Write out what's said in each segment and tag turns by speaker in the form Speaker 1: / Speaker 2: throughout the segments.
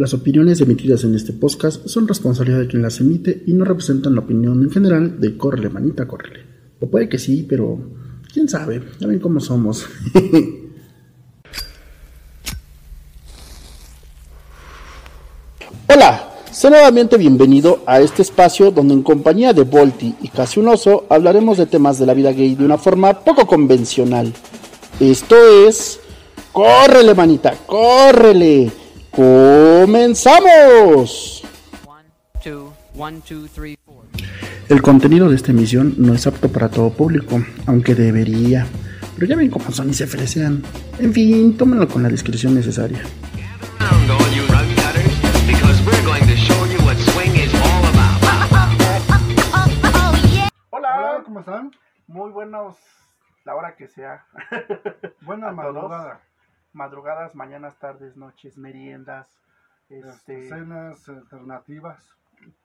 Speaker 1: Las opiniones emitidas en este podcast son responsabilidad de quien las emite y no representan la opinión en general de córrele manita, córrele. O puede que sí, pero quién sabe, ya ven cómo somos. Hola, sé nuevamente bienvenido a este espacio donde en compañía de Volti y Casi un Oso hablaremos de temas de la vida gay de una forma poco convencional. Esto es... ¡Córrele, manita! ¡Córrele! ¡Comenzamos! El contenido de esta emisión no es apto para todo público, aunque debería. Pero ya ven cómo son y se fresean. En fin, tómenlo con la discreción necesaria. Hola, ¿cómo están? Muy buenos, la hora que sea.
Speaker 2: Buena madrugada.
Speaker 1: Madrugadas, mañanas, tardes, noches, meriendas, este,
Speaker 2: Cenas alternativas.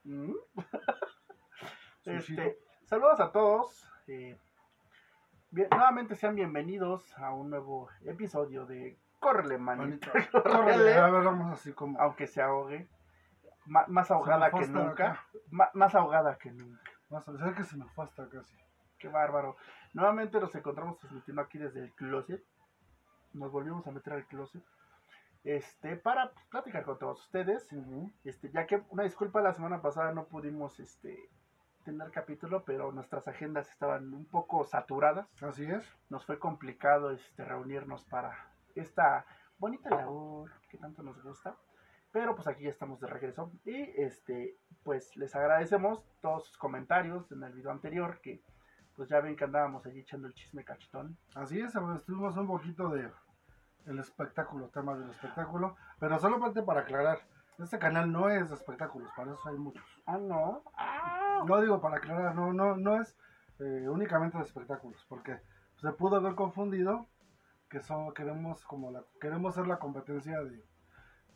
Speaker 1: ¿Mm? Este, saludos a todos. eh, bien- nuevamente sean bienvenidos a un nuevo episodio de
Speaker 2: A ver, vamos así como.
Speaker 1: aunque se ahogue. Más ahogada que nunca. más ahogada que nunca.
Speaker 2: Vas a decir que se me fue hasta casi.
Speaker 1: Qué bárbaro. Nuevamente nos encontramos transmitiendo aquí desde el closet. Nos volvimos a meter al closet. Este, para platicar con todos ustedes. Este, ya que una disculpa la semana pasada no pudimos este tener capítulo, pero nuestras agendas estaban un poco saturadas.
Speaker 2: Así es.
Speaker 1: Nos fue complicado este reunirnos para esta bonita labor que tanto nos gusta. Pero pues aquí ya estamos de regreso. Y este, pues les agradecemos todos sus comentarios en el video anterior, que pues ya ven que andábamos allí echando el chisme cachetón.
Speaker 2: Así es, estuvimos un poquito de el espectáculo, tema del espectáculo. Pero solamente para aclarar, este canal no es de espectáculos, para eso hay muchos.
Speaker 1: Ah, no. Ah,
Speaker 2: No digo para aclarar, no, no, no es eh, únicamente de espectáculos, porque se pudo haber confundido que son, queremos como la, queremos ser la competencia de,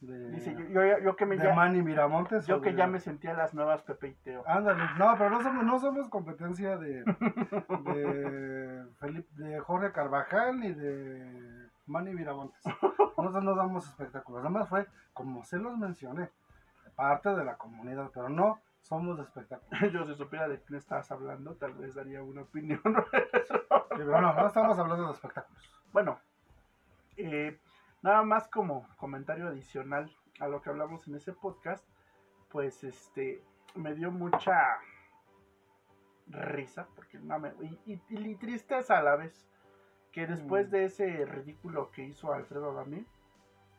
Speaker 2: de,
Speaker 1: Dice, yo, yo, yo que me
Speaker 2: de
Speaker 1: ya,
Speaker 2: Manny Miramontes.
Speaker 1: yo que
Speaker 2: de-
Speaker 1: ya me sentía las nuevas Pepe y Teo.
Speaker 2: Ándale, no, pero no somos, no somos competencia de, de, Felipe, de Jorge Carvajal ni de Manny Miramontes. Nosotros no damos espectáculos, nada más fue, como se los mencioné, parte de la comunidad, pero no somos de espectáculos.
Speaker 1: yo si supiera de quién estabas hablando, tal vez daría una opinión.
Speaker 2: Pero no, no estamos hablando de espectáculos.
Speaker 1: Bueno, eh, nada más como comentario adicional a lo que hablamos en ese podcast, pues este me dio mucha risa, porque no me, y, y- y tristeza a la vez, que después
Speaker 2: Mm.
Speaker 1: de ese ridículo que hizo Alfredo Adame,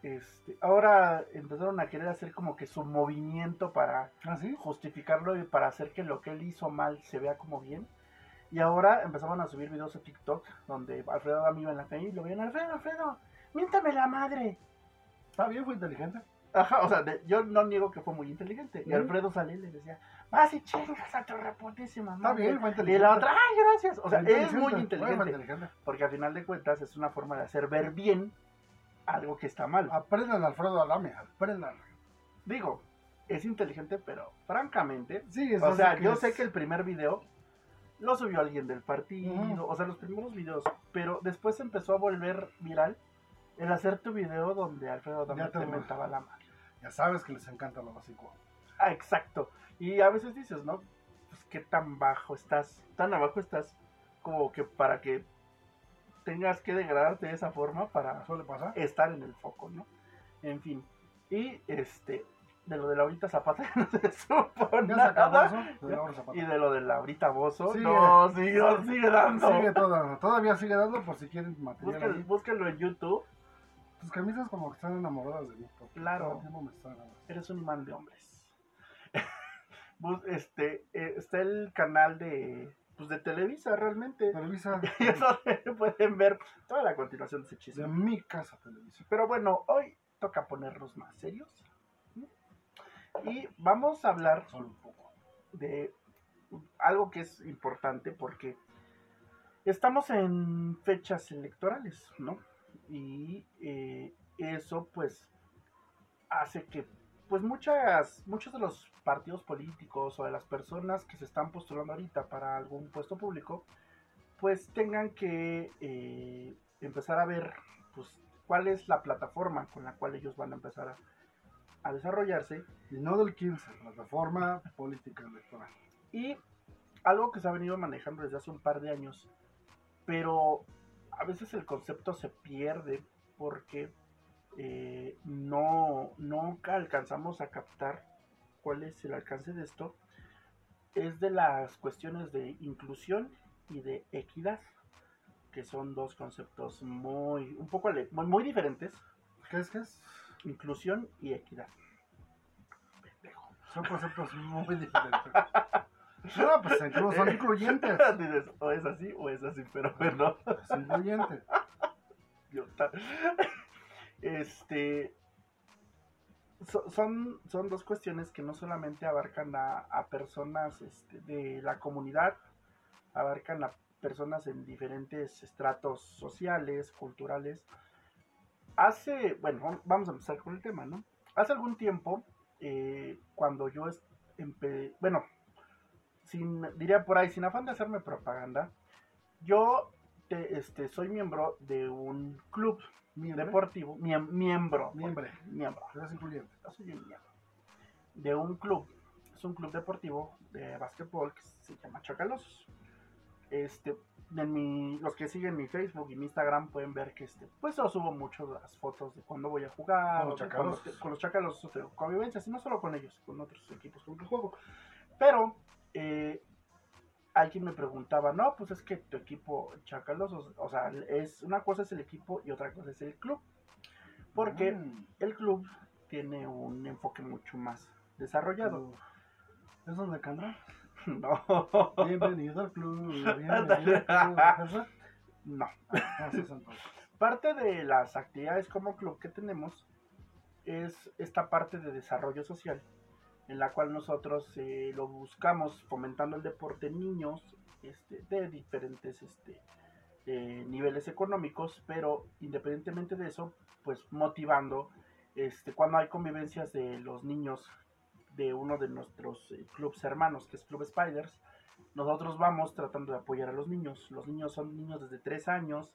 Speaker 1: este, ahora empezaron a querer hacer como que su movimiento para
Speaker 2: ¿Ah, sí?
Speaker 1: justificarlo y para hacer que lo que él hizo mal se vea como bien. Y ahora empezaban a subir videos a TikTok donde Alfredo Adame iba en la calle y lo veían, Alfredo, Alfredo, miéntame la madre.
Speaker 2: Está bien, fue inteligente.
Speaker 1: Ajá, o sea, de- yo no niego que fue muy inteligente. Y. Alfredo salía y le decía, vas y chingas a tu reputísima
Speaker 2: Está
Speaker 1: madre".
Speaker 2: bien, fue
Speaker 1: Y
Speaker 2: inteligente.
Speaker 1: la otra, ay, gracias. O sea, es muy inteligente.
Speaker 2: inteligente.
Speaker 1: Porque al final de cuentas es una forma de hacer ver bien algo que está mal.
Speaker 2: Aprendan Alfredo Adame, aprendan.
Speaker 1: Digo, es inteligente, pero francamente,
Speaker 2: Sí, es
Speaker 1: O sea, yo
Speaker 2: es-
Speaker 1: sé que el primer video lo subió alguien del partido, o sea, los primeros videos, pero después empezó a volver viral el hacer tu video donde Alfredo Adame
Speaker 2: te
Speaker 1: mentaba la madre.
Speaker 2: Ya sabes que les encanta lo básico.
Speaker 1: Ah, exacto. Y a veces dices, ¿no? Pues qué tan bajo estás, tan abajo estás, como que para que tengas que degradarte de esa forma para
Speaker 2: ¿Suele pasar?
Speaker 1: estar en el foco, ¿no? En fin. Y este, de lo de Laurita Zapata no se supo
Speaker 2: Ya se
Speaker 1: nada.
Speaker 2: eso. de.
Speaker 1: Y de lo de Laurita Bozo,
Speaker 2: Sigue.
Speaker 1: no, sigue, sigue dando.
Speaker 2: Sigue toda- todavía sigue dando por si quieren material.
Speaker 1: Búsquenlo en YouTube.
Speaker 2: Tus camisas como que están enamoradas de mí.
Speaker 1: Claro.
Speaker 2: me.
Speaker 1: Eres un imán de hombres. Este, eh, está el canal de, pues de Televisa realmente.
Speaker 2: Televisa.
Speaker 1: Y es donde pueden ver toda la continuación de ese
Speaker 2: de
Speaker 1: chisme.
Speaker 2: mi casa Televisa.
Speaker 1: Pero bueno, hoy toca ponernos más serios. Y vamos a hablar
Speaker 2: Solo un poco.
Speaker 1: de algo que es importante porque estamos en fechas electorales, ¿no? Y eh, eso pues hace que pues muchas, muchos de los partidos políticos o de las personas que se están postulando ahorita para algún puesto público, pues tengan que eh, empezar a ver pues cuál es la plataforma con la cual ellos van a empezar a, a desarrollarse.
Speaker 2: Y no del 15, plataforma política electoral.
Speaker 1: Y algo que se ha venido manejando desde hace un par de años, pero a veces el concepto se pierde porque eh, no, nunca alcanzamos a captar cuál es el alcance de esto, es de las cuestiones de inclusión y de equidad, que son dos conceptos muy, un poco muy, muy diferentes.
Speaker 2: ¿Qué es que es?
Speaker 1: Inclusión y equidad.
Speaker 2: Son conceptos muy diferentes. No, pues incluso son incluyentes.
Speaker 1: o es así o es así, pero bueno.
Speaker 2: Es incluyente.
Speaker 1: Este. son, son dos cuestiones que no solamente abarcan a, personas este, de la comunidad, abarcan a personas en diferentes estratos sociales, culturales. Hace, bueno, vamos a empezar con el tema, ¿no? Hace algún tiempo, eh, cuando yo, empecé, bueno, sin, diría por ahí, sin afán de hacerme propaganda, yo este, soy miembro de un club deportivo, miembro,
Speaker 2: miembro,
Speaker 1: miembro, miembro. De un club, es un club deportivo de básquetbol que se llama Chacalosos. Este, en mi, los que siguen mi Facebook y mi Instagram pueden ver que este, pues yo subo mucho las fotos de cuando voy a jugar,
Speaker 2: con los
Speaker 1: con los, chacalosos convivencias, y no solo con ellos, con otros equipos con los que juego. Pero eh, alguien me preguntaba, no, pues es que tu equipo Chacalos, o, sea, es una cosa es el equipo y otra cosa es el club. Porque mm. el club tiene un enfoque mucho más desarrollado.
Speaker 2: ¿Es donde canta?
Speaker 1: No.
Speaker 2: Bienvenido al club. Bienvenido al club.
Speaker 1: No. parte de las actividades como club que tenemos es esta parte de desarrollo social en la cual nosotros eh, lo buscamos fomentando el deporte en niños este, de diferentes este, eh, niveles económicos, pero independientemente de eso, pues motivando este, cuando hay convivencias de los niños de uno de nuestros eh, clubes hermanos, que es Club Spiders, nosotros vamos tratando de apoyar a los niños. Los niños son niños desde 3 años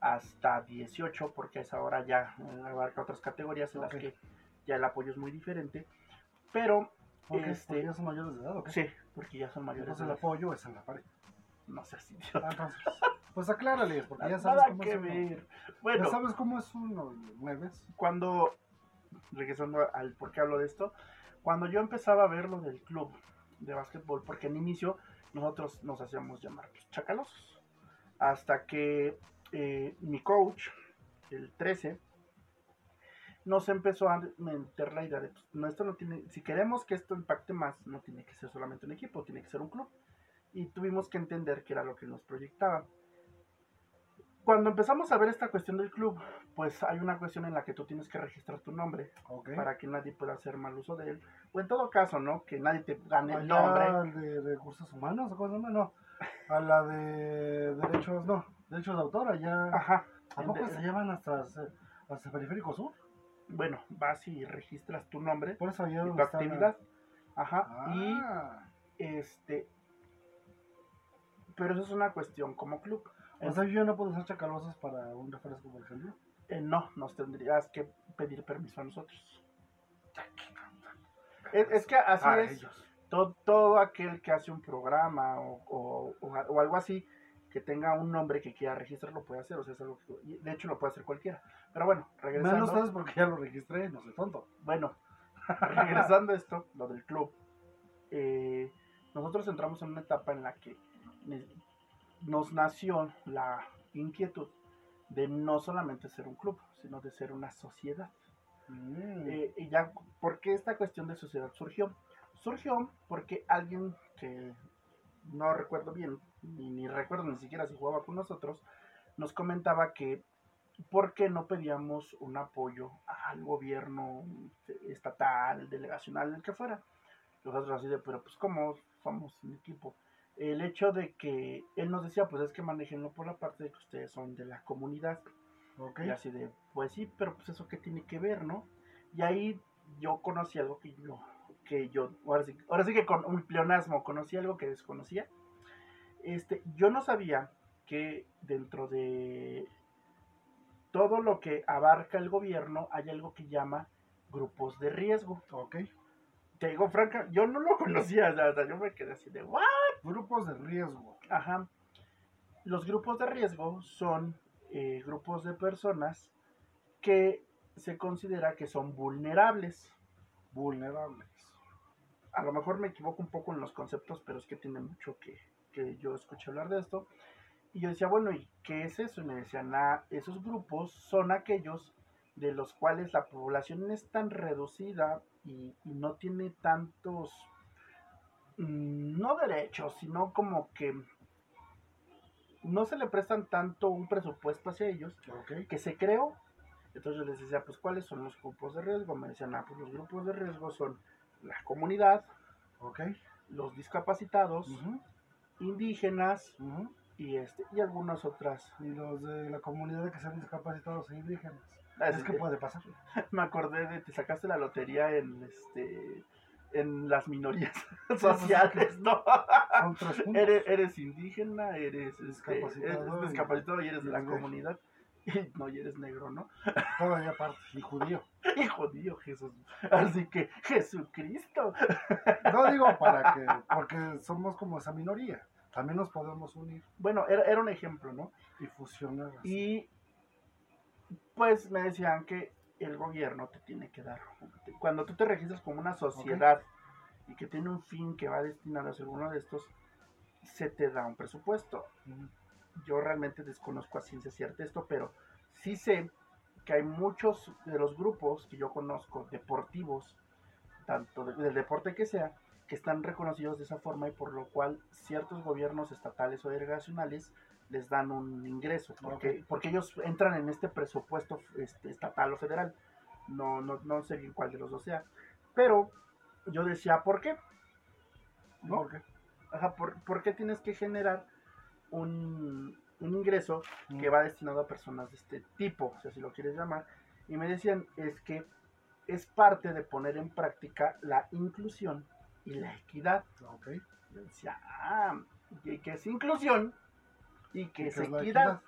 Speaker 1: hasta 18, porque a esa hora ya abarca otras categorías en las que ya el apoyo es muy diferente. Pero
Speaker 2: este, ya son mayores de edad, ¿o qué?
Speaker 1: Sí, porque ya son mayores
Speaker 2: Entonces de edad. el apoyo es en la pared.
Speaker 1: No sé si
Speaker 2: ah, Entonces, pues aclárales, porque ya
Speaker 1: sabes cómo es uno. Bueno,
Speaker 2: ya sabes cómo es uno, mueves.
Speaker 1: Cuando, regresando al por qué hablo de esto, cuando yo empezaba a ver lo del club de básquetbol, porque en inicio nosotros nos hacíamos llamar pues, chacalosos, hasta que eh, mi coach, el 13, nos empezó a meter la idea de, pues, no, esto no tiene, si queremos que esto impacte más, no tiene que ser solamente un equipo, tiene que ser un club. Y tuvimos que entender que era lo que nos proyectaba. Cuando empezamos a ver esta cuestión del club, pues hay una cuestión en la que tú tienes que registrar tu nombre para que nadie pueda hacer mal uso de él. O en todo caso, ¿no? Que nadie te gane el nombre.
Speaker 2: de recursos humanos o cosas No. A la de derechos, no. Derechos de autor, allá.
Speaker 1: Ajá.
Speaker 2: ¿A poco se llevan hasta, hasta Periférico Sur?
Speaker 1: Bueno, vas y registras tu nombre
Speaker 2: Por eso
Speaker 1: y tu actividad. Ajá. Y
Speaker 2: ah.
Speaker 1: este. Pero eso es una cuestión como club.
Speaker 2: O sea, yo no puedo usar chacalosas para un refresco, por ejemplo.
Speaker 1: Eh, no, nos tendrías que pedir permiso a nosotros. Es, que así es. Todo, todo, aquel que hace un programa o, o, algo así que tenga un nombre que quiera registrarlo puede hacer. O sea, es algo que, de hecho, lo puede hacer cualquiera. Pero bueno, regresando.
Speaker 2: Menos sabes porque ya lo registré, no sé, tonto.
Speaker 1: Bueno, regresando a esto, lo del club. Eh, nosotros entramos en una etapa en la que nos nació la inquietud de no solamente ser un club, sino de ser una sociedad. Mm. Eh, y ya, ¿por qué esta cuestión de sociedad surgió? Surgió porque alguien que no recuerdo bien, ni, ni recuerdo ni siquiera si jugaba con nosotros, nos comentaba que ¿por qué no pedíamos un apoyo al gobierno estatal, delegacional, el que fuera? Nosotros así de, pero pues como somos un equipo. El hecho de que él nos decía, pues es que manejenlo por la parte de que ustedes son de la comunidad.
Speaker 2: Okay.
Speaker 1: Y así de, pues sí, pero pues eso qué tiene que ver, ¿no? Y ahí yo conocí algo que yo, que yo, ahora sí, ahora sí que con un pleonasmo conocí algo que desconocía. Este, yo no sabía que dentro de todo lo que abarca el gobierno, hay algo que llama grupos de riesgo.
Speaker 2: Ok.
Speaker 1: Te digo, Franca, yo no lo conocía, sea, yo me quedé así de, ¿what?
Speaker 2: Grupos de riesgo.
Speaker 1: Ajá. Los grupos de riesgo son eh, grupos de personas que se considera que son vulnerables.
Speaker 2: Vulnerables.
Speaker 1: A lo mejor me equivoco un poco en los conceptos, pero es que tiene mucho que, que yo escuché hablar de esto. Y yo decía, bueno, ¿y qué es eso? Y me decían, ah, esos grupos son aquellos de los cuales la población es tan reducida y, y no tiene tantos, mm, no derechos, sino como que no se le prestan tanto un presupuesto hacia ellos que se creó. Entonces yo les decía, pues, ¿cuáles son los grupos de riesgo? Me decían, ah, pues los grupos de riesgo son la comunidad, los discapacitados, indígenas y este y algunas otras.
Speaker 2: Y los de la comunidad que sean discapacitados e indígenas.
Speaker 1: Ah,
Speaker 2: Es que puede pasar.
Speaker 1: Me acordé de te sacaste la lotería en este en las minorías sociales, ¿no? Eres, eres indígena, eres este,
Speaker 2: Discapacitado
Speaker 1: eres discapacitado y eres de la comunidad. No, y eres negro, ¿no?
Speaker 2: Todavía aparte. Y judío.
Speaker 1: Y jodido Jesús. Así que Jesucristo.
Speaker 2: No digo para que, porque somos como esa minoría. También nos podemos unir
Speaker 1: Bueno, era, era un ejemplo, ¿no?
Speaker 2: y fusionar. así.
Speaker 1: Y pues me decían que el gobierno te tiene que dar. Cuando tú te registras como una sociedad y que tiene un fin que va destinado a ser uno de estos, se te da un presupuesto. Yo realmente desconozco a ciencia cierta esto, pero sí sé que hay muchos de los grupos que yo conozco, deportivos, tanto de- del deporte que sea, que están reconocidos de esa forma y por lo cual ciertos gobiernos estatales o delegacionales les dan un ingreso, porque, porque ellos entran en este presupuesto este, estatal o federal. No, no, no sé bien cuál de los dos sea. Pero yo decía, ¿por qué? ¿No?
Speaker 2: ¿Por qué?
Speaker 1: Ajá, ¿por, por qué tienes que generar un, un ingreso
Speaker 2: Mm.
Speaker 1: que va destinado a personas de este tipo, o sea, si lo quieres llamar? Y me decían, es que es parte de poner en práctica la inclusión y la equidad.
Speaker 2: Ok.
Speaker 1: Yo decía, ah, ¿y qué es inclusión? ¿Y qué
Speaker 2: ¿Y
Speaker 1: es equidad?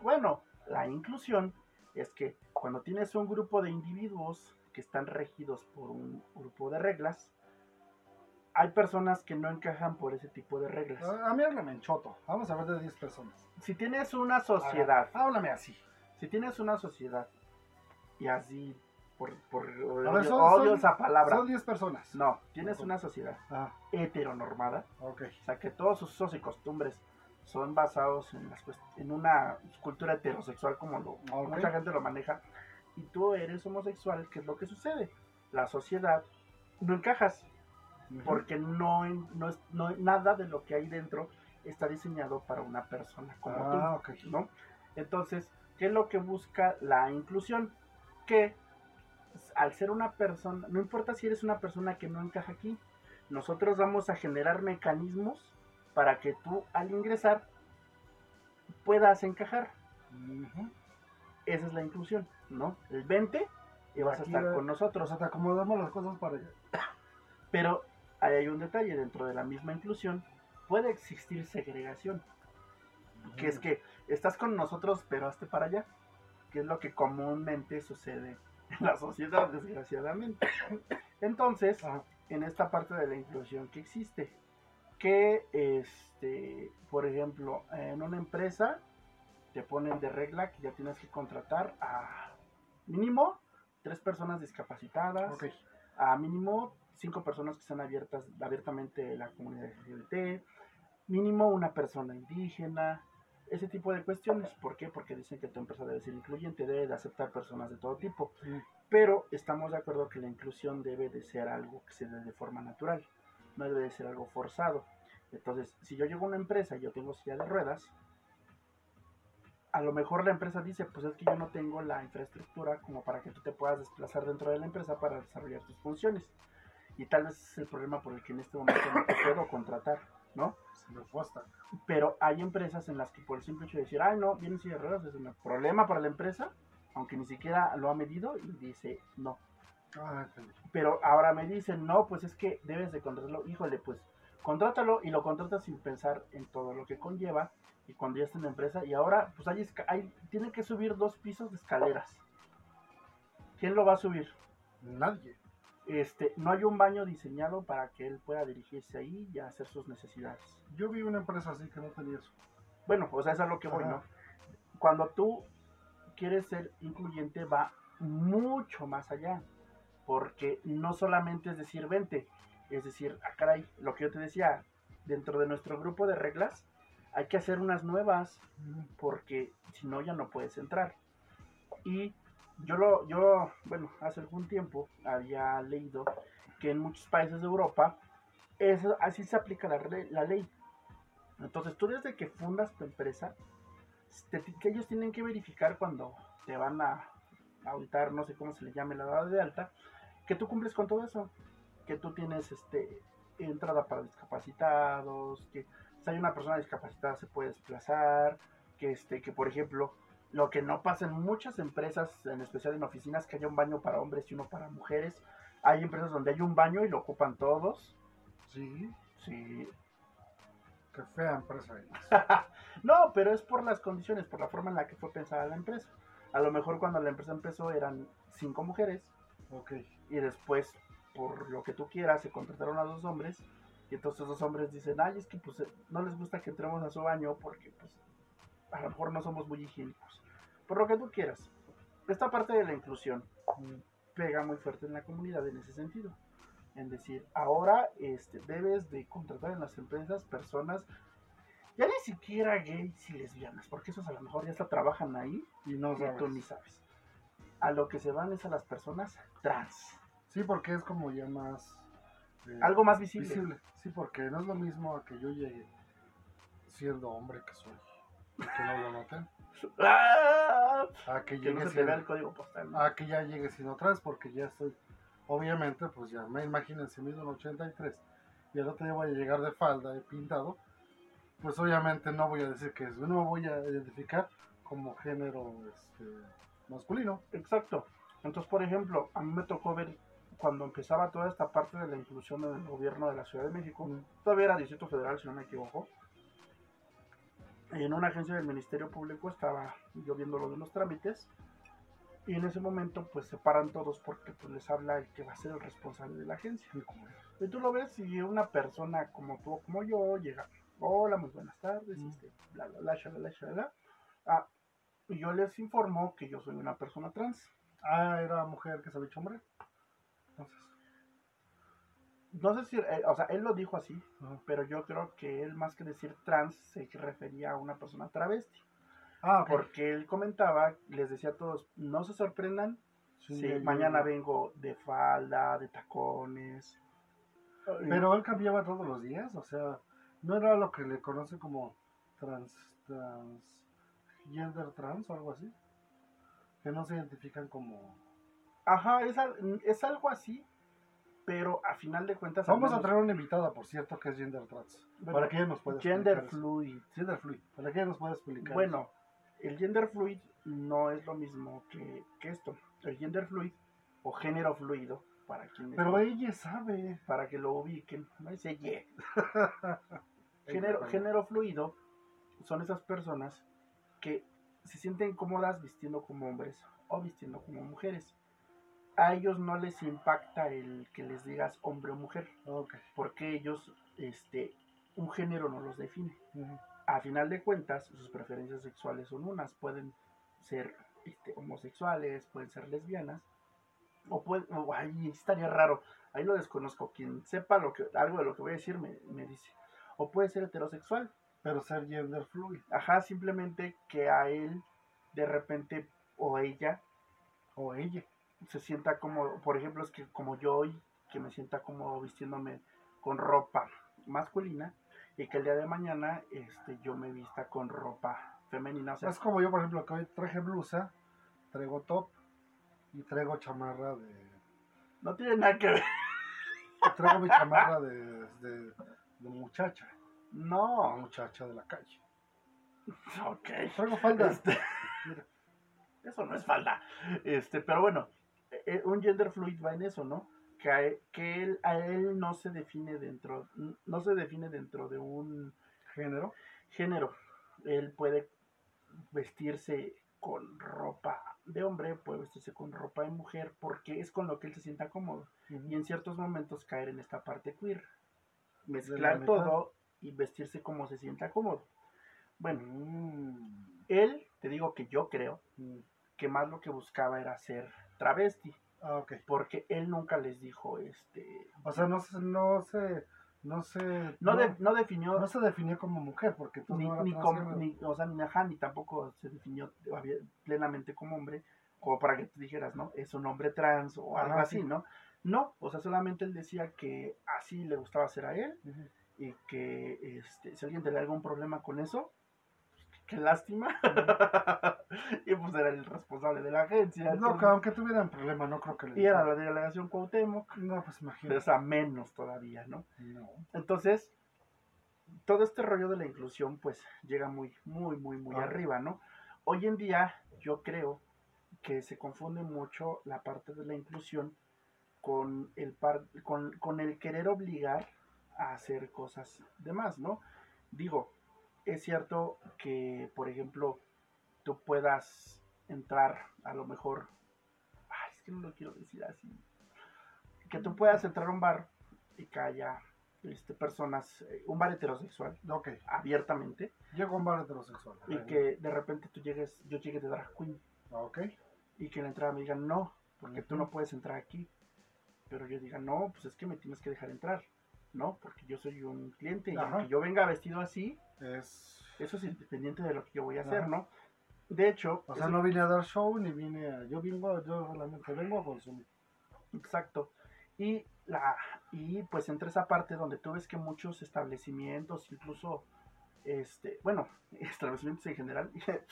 Speaker 1: Bueno, la inclusión es que cuando tienes un grupo de individuos que están regidos por un grupo de reglas, hay personas que no encajan por ese tipo de reglas.
Speaker 2: A a mí háblame en choto. Vamos a ver de 10 personas.
Speaker 1: Si tienes una sociedad,
Speaker 2: Ajá, Háblame así.
Speaker 1: si tienes una sociedad y así, por, por
Speaker 2: A
Speaker 1: odio,
Speaker 2: ver, son-
Speaker 1: odio
Speaker 2: son-
Speaker 1: esa palabra,
Speaker 2: Son 10 personas.
Speaker 1: no, tienes una sociedad
Speaker 2: Ah,
Speaker 1: heteronormada,
Speaker 2: ok.
Speaker 1: o sea que todos sus usos y costumbres son basados en, las en una cultura heterosexual como lo,
Speaker 2: Ok.
Speaker 1: mucha gente lo maneja, y tú eres homosexual, ¿qué es lo que sucede? La sociedad no encajas. Porque no, no, es, no nada de lo que hay dentro está diseñado para una persona como
Speaker 2: Ah,
Speaker 1: tú, ¿no? Entonces, ¿qué es lo que busca la inclusión? Que al ser una persona, no importa si eres una persona que no encaja aquí, nosotros vamos a generar mecanismos para que tú al ingresar puedas encajar. Esa es la inclusión, ¿no? El 20 y vas a estar con
Speaker 2: O
Speaker 1: nosotros.
Speaker 2: sea, te acomodamos las cosas para allá.
Speaker 1: Pero ahí hay un detalle, dentro de la misma inclusión puede existir segregación, que es que estás con nosotros pero hazte para allá, que es lo que comúnmente sucede en la sociedad, desgraciadamente. Entonces,
Speaker 2: Ajá.
Speaker 1: en esta parte de la inclusión que existe, que este, por ejemplo, en una empresa te ponen de regla que ya tienes que contratar a mínimo tres personas discapacitadas, a mínimo cinco personas que sean abiertas, abiertamente la comunidad LGBT, mínimo una persona indígena, ese tipo de cuestiones. ¿Por qué? Porque dicen que tu empresa debe ser incluyente, debe de aceptar personas de todo tipo. Pero estamos de acuerdo que la inclusión debe de ser algo que se dé de forma natural, no debe de ser algo forzado. Entonces, si yo llego a una empresa y yo tengo silla de ruedas, a lo mejor la empresa dice, pues es que yo no tengo la infraestructura como para que tú te puedas desplazar dentro de la empresa para desarrollar tus funciones. Y tal vez es el problema por el que en este momento no te puedo contratar, ¿no?
Speaker 2: Se me fue hasta.
Speaker 1: Pero hay empresas en las que por el simple hecho de decir, ay, no, vienen de ruedas, es un problema para la empresa, aunque ni siquiera lo ha medido y dice, no.
Speaker 2: Ah.
Speaker 1: Pero ahora me dicen, no, pues es que debes de contratarlo. Híjole, pues contrátalo y lo contratas sin pensar en todo lo que conlleva. Y cuando ya está en la empresa, y ahora, pues hay, hay tiene que subir dos pisos de escaleras. ¿Quién lo va a subir?
Speaker 2: Nadie.
Speaker 1: Este, no hay un baño diseñado para que él pueda dirigirse ahí y hacer sus necesidades.
Speaker 2: Yo vi una empresa así que no tenía eso.
Speaker 1: Bueno, o sea, eso es a lo que voy,
Speaker 2: Ajá.
Speaker 1: ¿no? Cuando tú quieres ser incluyente va mucho más allá, porque no solamente es decir vente, es decir, ah, caray, lo que yo te decía, dentro de nuestro grupo de reglas hay que hacer unas nuevas, porque si no ya no puedes entrar. Y yo lo, yo, bueno, hace algún tiempo había leído que en muchos países de Europa eso, así se aplica la, la ley. Entonces tú desde que fundas tu empresa, te- que ellos tienen que verificar cuando te van a auditar, no sé cómo se le llame la dada de alta, que tú cumples con todo eso, que tú tienes este entrada para discapacitados, que si hay una persona discapacitada se puede desplazar, que este, que por ejemplo, lo que no pasa en muchas empresas, en especial en oficinas, que haya un baño para hombres y uno para mujeres. Hay empresas donde hay un baño y lo ocupan todos.
Speaker 2: Sí,
Speaker 1: Sí.
Speaker 2: qué fea empresa es.
Speaker 1: No, pero es por las condiciones, por la forma en la que fue pensada la empresa. A lo mejor cuando la empresa empezó eran cinco mujeres
Speaker 2: Ok.
Speaker 1: y después, por lo que tú quieras, se contrataron a dos hombres y entonces los hombres dicen, ay, es que pues no les gusta que entremos a su baño porque pues a lo mejor no somos muy higiénicos. Por lo que tú quieras. Esta parte de la inclusión pega muy fuerte en la comunidad en ese sentido. En decir, ahora este, debes de contratar en las empresas personas, ya ni siquiera gays y lesbianas, porque esos a lo mejor ya hasta trabajan ahí
Speaker 2: Y no
Speaker 1: y tú ni sabes. A lo que se van es a las personas trans.
Speaker 2: Sí, porque es como ya más... eh,
Speaker 1: Algo más visible.
Speaker 2: visible. Sí, porque no es lo mismo a que yo llegue siendo hombre que soy. Que no lo noten.
Speaker 1: ¡Ah!
Speaker 2: A que
Speaker 1: Que no se te vea
Speaker 2: siendo...
Speaker 1: el código postal. ¿no?
Speaker 2: A que ya llegue sin trans porque ya estoy... Obviamente, pues ya, me imagínense, mido un 83 y el otro día voy a llegar de falda y pintado, pues obviamente no voy a decir que es, no me voy a identificar como género este, masculino.
Speaker 1: Exacto. Entonces, por ejemplo, a mí me tocó ver cuando empezaba toda esta parte de la inclusión en el gobierno de la Ciudad de México,
Speaker 2: Mm.
Speaker 1: todavía era Distrito Federal, si no me equivoco. En una agencia del Ministerio Público estaba yo viendo lo de los trámites y en ese momento pues se paran todos porque pues les habla el que va a ser el responsable de la agencia. Y tú lo ves y una persona como tú o como yo llega, hola, muy buenas tardes,
Speaker 2: Mm.
Speaker 1: este, bla, bla, bla, shalala, shalala. Ah, y yo les informo que yo soy una persona trans.
Speaker 2: Ah, era mujer que se había hecho hombre. Entonces,
Speaker 1: No sé si, eh, o sea, él lo dijo así,
Speaker 2: ajá.
Speaker 1: pero yo creo que él más que decir trans se refería a una persona travesti.
Speaker 2: ah.
Speaker 1: Porque él comentaba, les decía a todos, no se sorprendan
Speaker 2: Sí,
Speaker 1: si
Speaker 2: yo-
Speaker 1: mañana vengo de falda, de tacones.
Speaker 2: Pero él cambiaba todos los días, o sea, no era lo que le conoce como trans, trans, gender trans o algo así, que no se identifican como...
Speaker 1: Ajá, es, es algo así, pero a final de cuentas...
Speaker 2: Vamos a traer una invitada, por cierto, que es gender trans,
Speaker 1: bueno,
Speaker 2: para que ella nos pueda
Speaker 1: Gender
Speaker 2: eso.
Speaker 1: fluid.
Speaker 2: Gender fluid, para que ella nos pueda explicar.
Speaker 1: Bueno, el gender fluid no es lo mismo que, que esto. El gender fluid o género fluido, para quienes
Speaker 2: Pero ella sabe.
Speaker 1: para que lo ubiquen, no dice "Yeah". Género, género fluido son esas personas que se sienten cómodas vistiendo como hombres o vistiendo como mujeres. A ellos no les impacta el que les digas hombre o mujer, porque ellos, este, un género no los define. A final de cuentas, sus preferencias sexuales son unas, pueden ser este, homosexuales, pueden ser lesbianas, o pueden, o ahí estaría raro, ahí lo desconozco, quien sepa lo que, algo de lo que voy a decir me, me dice, o puede ser heterosexual,
Speaker 2: Pero ser gender fluid,
Speaker 1: ajá, simplemente que a él de repente o ella
Speaker 2: o ella.
Speaker 1: Se sienta como, por ejemplo, es que como yo hoy, que me sienta como vistiéndome con ropa masculina, y que el día de mañana este, yo me vista con ropa femenina, o sea,
Speaker 2: Es como yo, por ejemplo, que hoy traje blusa, traigo top y traigo chamarra de...
Speaker 1: no tiene nada que ver.
Speaker 2: traigo mi chamarra de, de, de muchacha,
Speaker 1: No,
Speaker 2: muchacha de la calle.
Speaker 1: ok.
Speaker 2: Traigo falda.
Speaker 1: Este, eso no es falda. Este, pero bueno, eh, un gender fluid va en eso, ¿no? Que, a él, que él, a él no se define dentro, no se define dentro de un
Speaker 2: Género.
Speaker 1: género. Él puede vestirse con ropa de hombre, puede vestirse con ropa de mujer, porque es con lo que él se sienta cómodo. Y en ciertos momentos caer en esta parte queer. Mezclar todo y vestirse como se sienta cómodo. Bueno,
Speaker 2: Mm.
Speaker 1: él, te digo que yo creo
Speaker 2: Mm.
Speaker 1: que más lo que buscaba era ser travesti,
Speaker 2: Ah, ok.
Speaker 1: porque él nunca les dijo, este,
Speaker 2: O sea, no se, no se, no se,
Speaker 1: no, de- no definió
Speaker 2: no se definió como mujer, porque tú
Speaker 1: ni,
Speaker 2: no
Speaker 1: ni,
Speaker 2: transgénero.
Speaker 1: com- ni- o sea, ni, ajá, ni tampoco se definió plenamente como hombre, como para que tú dijeras, ¿no? Es un hombre trans o algo así,
Speaker 2: sí.
Speaker 1: ¿no? No, o sea, solamente él decía que así le gustaba hacer a él y que este, si alguien tenía algún problema con eso, qué lástima. y pues era el responsable de la agencia.
Speaker 2: No,
Speaker 1: entonces-
Speaker 2: aunque tuvieran problema, no creo que le
Speaker 1: y era la delegación Cuauhtémoc,
Speaker 2: No, pues
Speaker 1: pero
Speaker 2: imagínate.
Speaker 1: es a menos todavía, ¿no?
Speaker 2: No.
Speaker 1: Entonces, todo este rollo de la inclusión, pues, llega muy, muy, muy, muy
Speaker 2: Ah.
Speaker 1: arriba, ¿no? Hoy en día, yo creo que se confunde mucho la parte de la inclusión con el, par- con, con el querer obligar a hacer cosas demás, ¿no? Digo, es cierto que, por ejemplo, tú puedas entrar a lo mejor, ay, es que no lo quiero decir así, que tú puedas entrar a un bar y que haya este, personas, eh, un bar heterosexual,
Speaker 2: Ok.
Speaker 1: abiertamente,
Speaker 2: Llego a un bar heterosexual.
Speaker 1: y que de repente tú llegues, yo llegue de drag queen,
Speaker 2: Ok.
Speaker 1: y que en la entrada me digan no, porque tú no puedes entrar aquí. Pero yo diga, no, pues es que me tienes que dejar entrar, ¿no? Porque yo soy un cliente y
Speaker 2: Ajá.
Speaker 1: aunque yo venga vestido así,
Speaker 2: Es...
Speaker 1: eso es independiente de lo que yo voy a hacer. ¿no? De hecho,
Speaker 2: O sea, no vine a dar show ni vine a... Yo vengo, yo solamente vengo a consumir.
Speaker 1: exacto. Y, la, y pues entre esa parte donde tú ves que muchos establecimientos, incluso, este, bueno, establecimientos en general,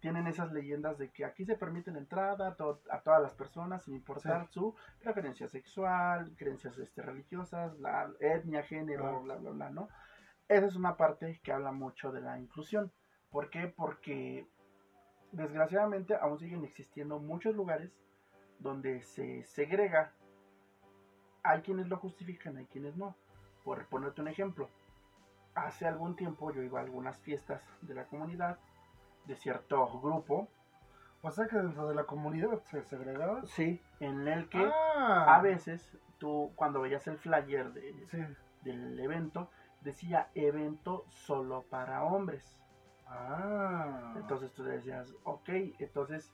Speaker 1: tienen esas leyendas de que aquí se permite la entrada a, to- a todas las personas sin importar su preferencia sexual, creencias este, religiosas, la etnia, género, bla, bla, bla, ¿no? Esa es una parte que habla mucho de la inclusión. ¿Por qué? Porque desgraciadamente aún siguen existiendo muchos lugares donde se segrega. Hay quienes lo justifican, hay quienes no. Por ponerte un ejemplo, hace algún tiempo yo iba a algunas fiestas de la comunidad, de cierto grupo,
Speaker 2: O sea que dentro de la comunidad se segregaba.
Speaker 1: sí, en el que
Speaker 2: Ah,
Speaker 1: a veces tú cuando veías el flyer de-
Speaker 2: Sí.
Speaker 1: del evento, decía evento solo para hombres.
Speaker 2: Ah.
Speaker 1: Entonces tú decías, ok, entonces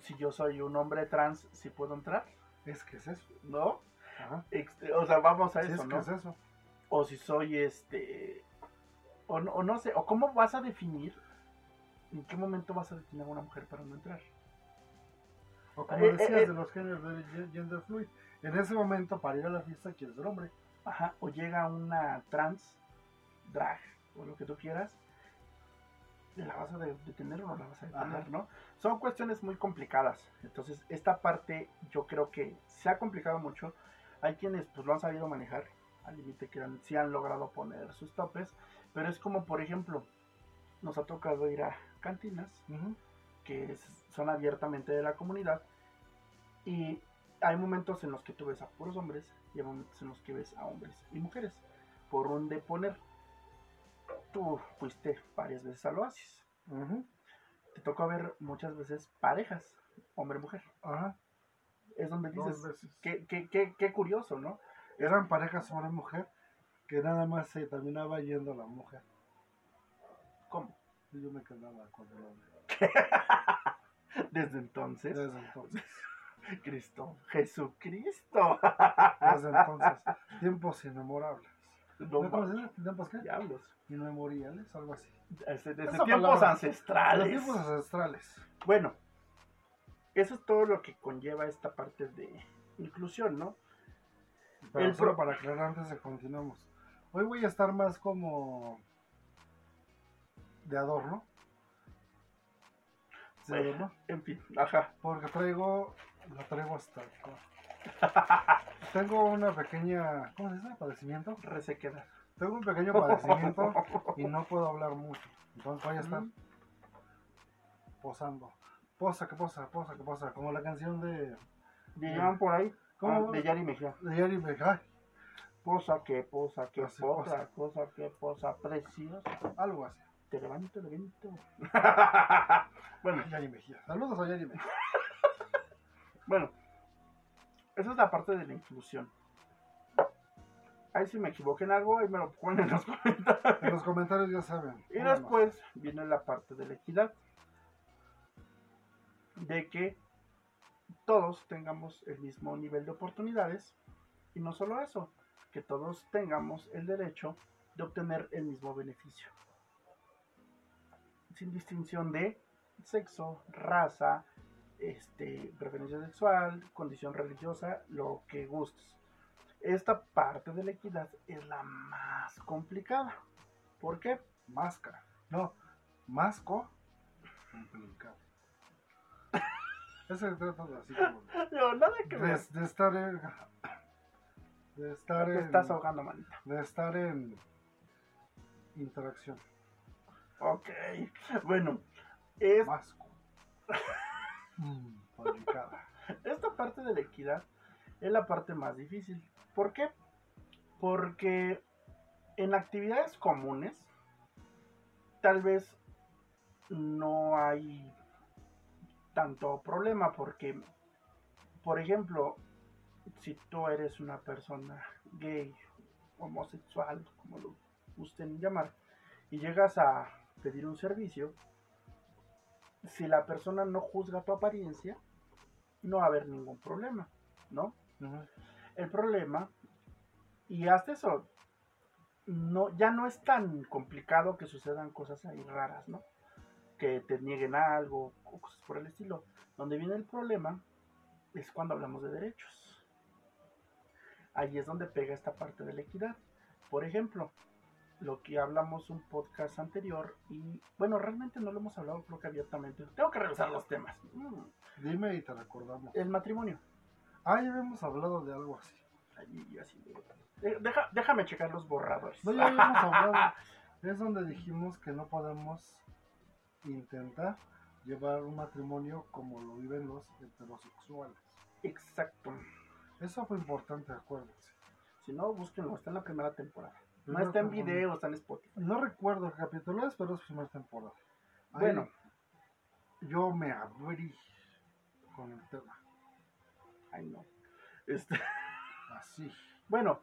Speaker 1: si yo soy un hombre trans, ¿sí puedo entrar?
Speaker 2: Es que es eso.
Speaker 1: ¿No?
Speaker 2: Ajá.
Speaker 1: O sea, vamos a
Speaker 2: Sí,
Speaker 1: eso,
Speaker 2: es que
Speaker 1: ¿no?
Speaker 2: es eso.
Speaker 1: O si soy este, o no, o no sé, o cómo vas a definir, en qué momento vas a definir a una mujer para no entrar.
Speaker 2: O como
Speaker 1: Eh,
Speaker 2: decías
Speaker 1: eh,
Speaker 2: de los géneros de gen- gender fluid. En ese momento, para ir a la fiesta, quieres ser hombre.
Speaker 1: Ajá, o llega una trans, drag, o lo que tú quieras, ¿la vas a de- detener o no la vas a detener,
Speaker 2: Ajá.
Speaker 1: no? Son cuestiones muy complicadas. Entonces, esta parte yo creo que se ha complicado mucho. Hay quienes pues lo han sabido manejar al límite que han, sí han logrado poner sus topes, pero es como, por ejemplo, nos ha tocado ir a cantinas que es- son abiertamente de la comunidad y hay momentos en los que tú ves a puros hombres y hay momentos en los que ves a hombres y mujeres por un de poner tú fuiste varias veces al oasis
Speaker 2: Ujú.
Speaker 1: te tocó ver muchas veces parejas hombre mujer
Speaker 2: Ajá.
Speaker 1: es donde dices qué, qué, qué, qué curioso no
Speaker 2: Eran parejas hombre-mujer que nada más se terminaba yendo la mujer.
Speaker 1: cómo
Speaker 2: yo me quedaba con el hombre.
Speaker 1: desde entonces
Speaker 2: Desde entonces.
Speaker 1: Cristo Jesucristo
Speaker 2: Desde entonces. Tiempos inmemorables.
Speaker 1: no
Speaker 2: ¿No? ¿Tiempos qué?
Speaker 1: diablos
Speaker 2: Inmemoriales, algo así.
Speaker 1: desde, desde tiempos
Speaker 2: palabra.
Speaker 1: ancestrales
Speaker 2: Los tiempos ancestrales.
Speaker 1: Bueno, eso es todo lo que conlleva esta parte de inclusión, ¿no?
Speaker 2: Pero
Speaker 1: El
Speaker 2: solo
Speaker 1: pro-
Speaker 2: para aclarar antes de continuamos. Hoy voy a estar más como de adorno. ¿Sí,
Speaker 1: Bueno,
Speaker 2: adorno?
Speaker 1: En fin, ajá.
Speaker 2: Porque traigo, la traigo hasta acá. Tengo una pequeña, ¿cómo se dice? Padecimiento.
Speaker 1: Resequedad.
Speaker 2: Tengo un pequeño padecimiento y no puedo hablar mucho. Entonces voy a estar
Speaker 1: Mm.
Speaker 2: posando. Posa, que posa, posa, que posa. Como la canción de,
Speaker 1: Llegaban por ahí,
Speaker 2: ¿Cómo?
Speaker 1: ah, de Yari Mejía.
Speaker 2: de Yari Mejía,
Speaker 1: Posa que posa, que posa, cosa que posa, preciosa.
Speaker 2: algo así.
Speaker 1: Te levanto el evento. bueno,
Speaker 2: Yari Mejía. Saludos a Yari Mejía.
Speaker 1: bueno. Esa es la parte de la inclusión. Ahí si me equivoqué en algo, ahí me lo ponen en los comentarios.
Speaker 2: En los comentarios ya saben.
Speaker 1: Y después viene la parte de la equidad. De que todos tengamos el mismo nivel de oportunidades. Y no solo eso, que todos tengamos el derecho de obtener el mismo beneficio. Sin distinción de sexo, raza, este, preferencia sexual, condición religiosa, lo que gustes. Esta parte de la equidad es la más complicada. ¿Por qué?
Speaker 2: Máscara. No, masco. Complicado. Ese trata de así como.
Speaker 1: No, nada que
Speaker 2: De, de estar en. De estar
Speaker 1: Te
Speaker 2: en.
Speaker 1: estás ahogando, manita.
Speaker 2: De estar en. Interacción.
Speaker 1: Ok. Bueno, es,
Speaker 2: Masco. Mm,
Speaker 1: esta parte de la equidad es la parte más difícil. ¿Por qué? Porque en actividades comunes tal vez no hay tanto problema porque, por ejemplo, si tú eres una persona gay, homosexual, como lo gusten llamar, y llegas a pedir un servicio, si la persona no juzga tu apariencia, no va a haber ningún problema, ¿no? El problema, y hasta eso, no, ya no es tan complicado que sucedan cosas ahí raras, ¿no? Que te nieguen algo o cosas por el estilo. Donde viene el problema es cuando hablamos de derechos. Ahí es donde pega esta parte de la equidad. Por ejemplo, lo que hablamos un podcast anterior y bueno, realmente no lo hemos hablado creo que abiertamente. Tengo que revisar los temas. Mm,
Speaker 2: Dime y te recordamos.
Speaker 1: El matrimonio.
Speaker 2: Ah, ya habíamos hablado de algo así.
Speaker 1: De- deja- déjame checar los borradores.
Speaker 2: No, ya habíamos hablado. Es donde dijimos que no podemos intentar llevar un matrimonio como lo viven los heterosexuales.
Speaker 1: Exacto.
Speaker 2: Eso fue importante, acuérdense.
Speaker 1: Si no, búsquenlo. Está en la primera temporada. No está en video, está en Spotify.
Speaker 2: No recuerdo qué capítulo es, pero es primera temporada. Ahí
Speaker 1: Bueno,
Speaker 2: yo me abrí con el tema.
Speaker 1: ay no. Este,
Speaker 2: Así.
Speaker 1: bueno,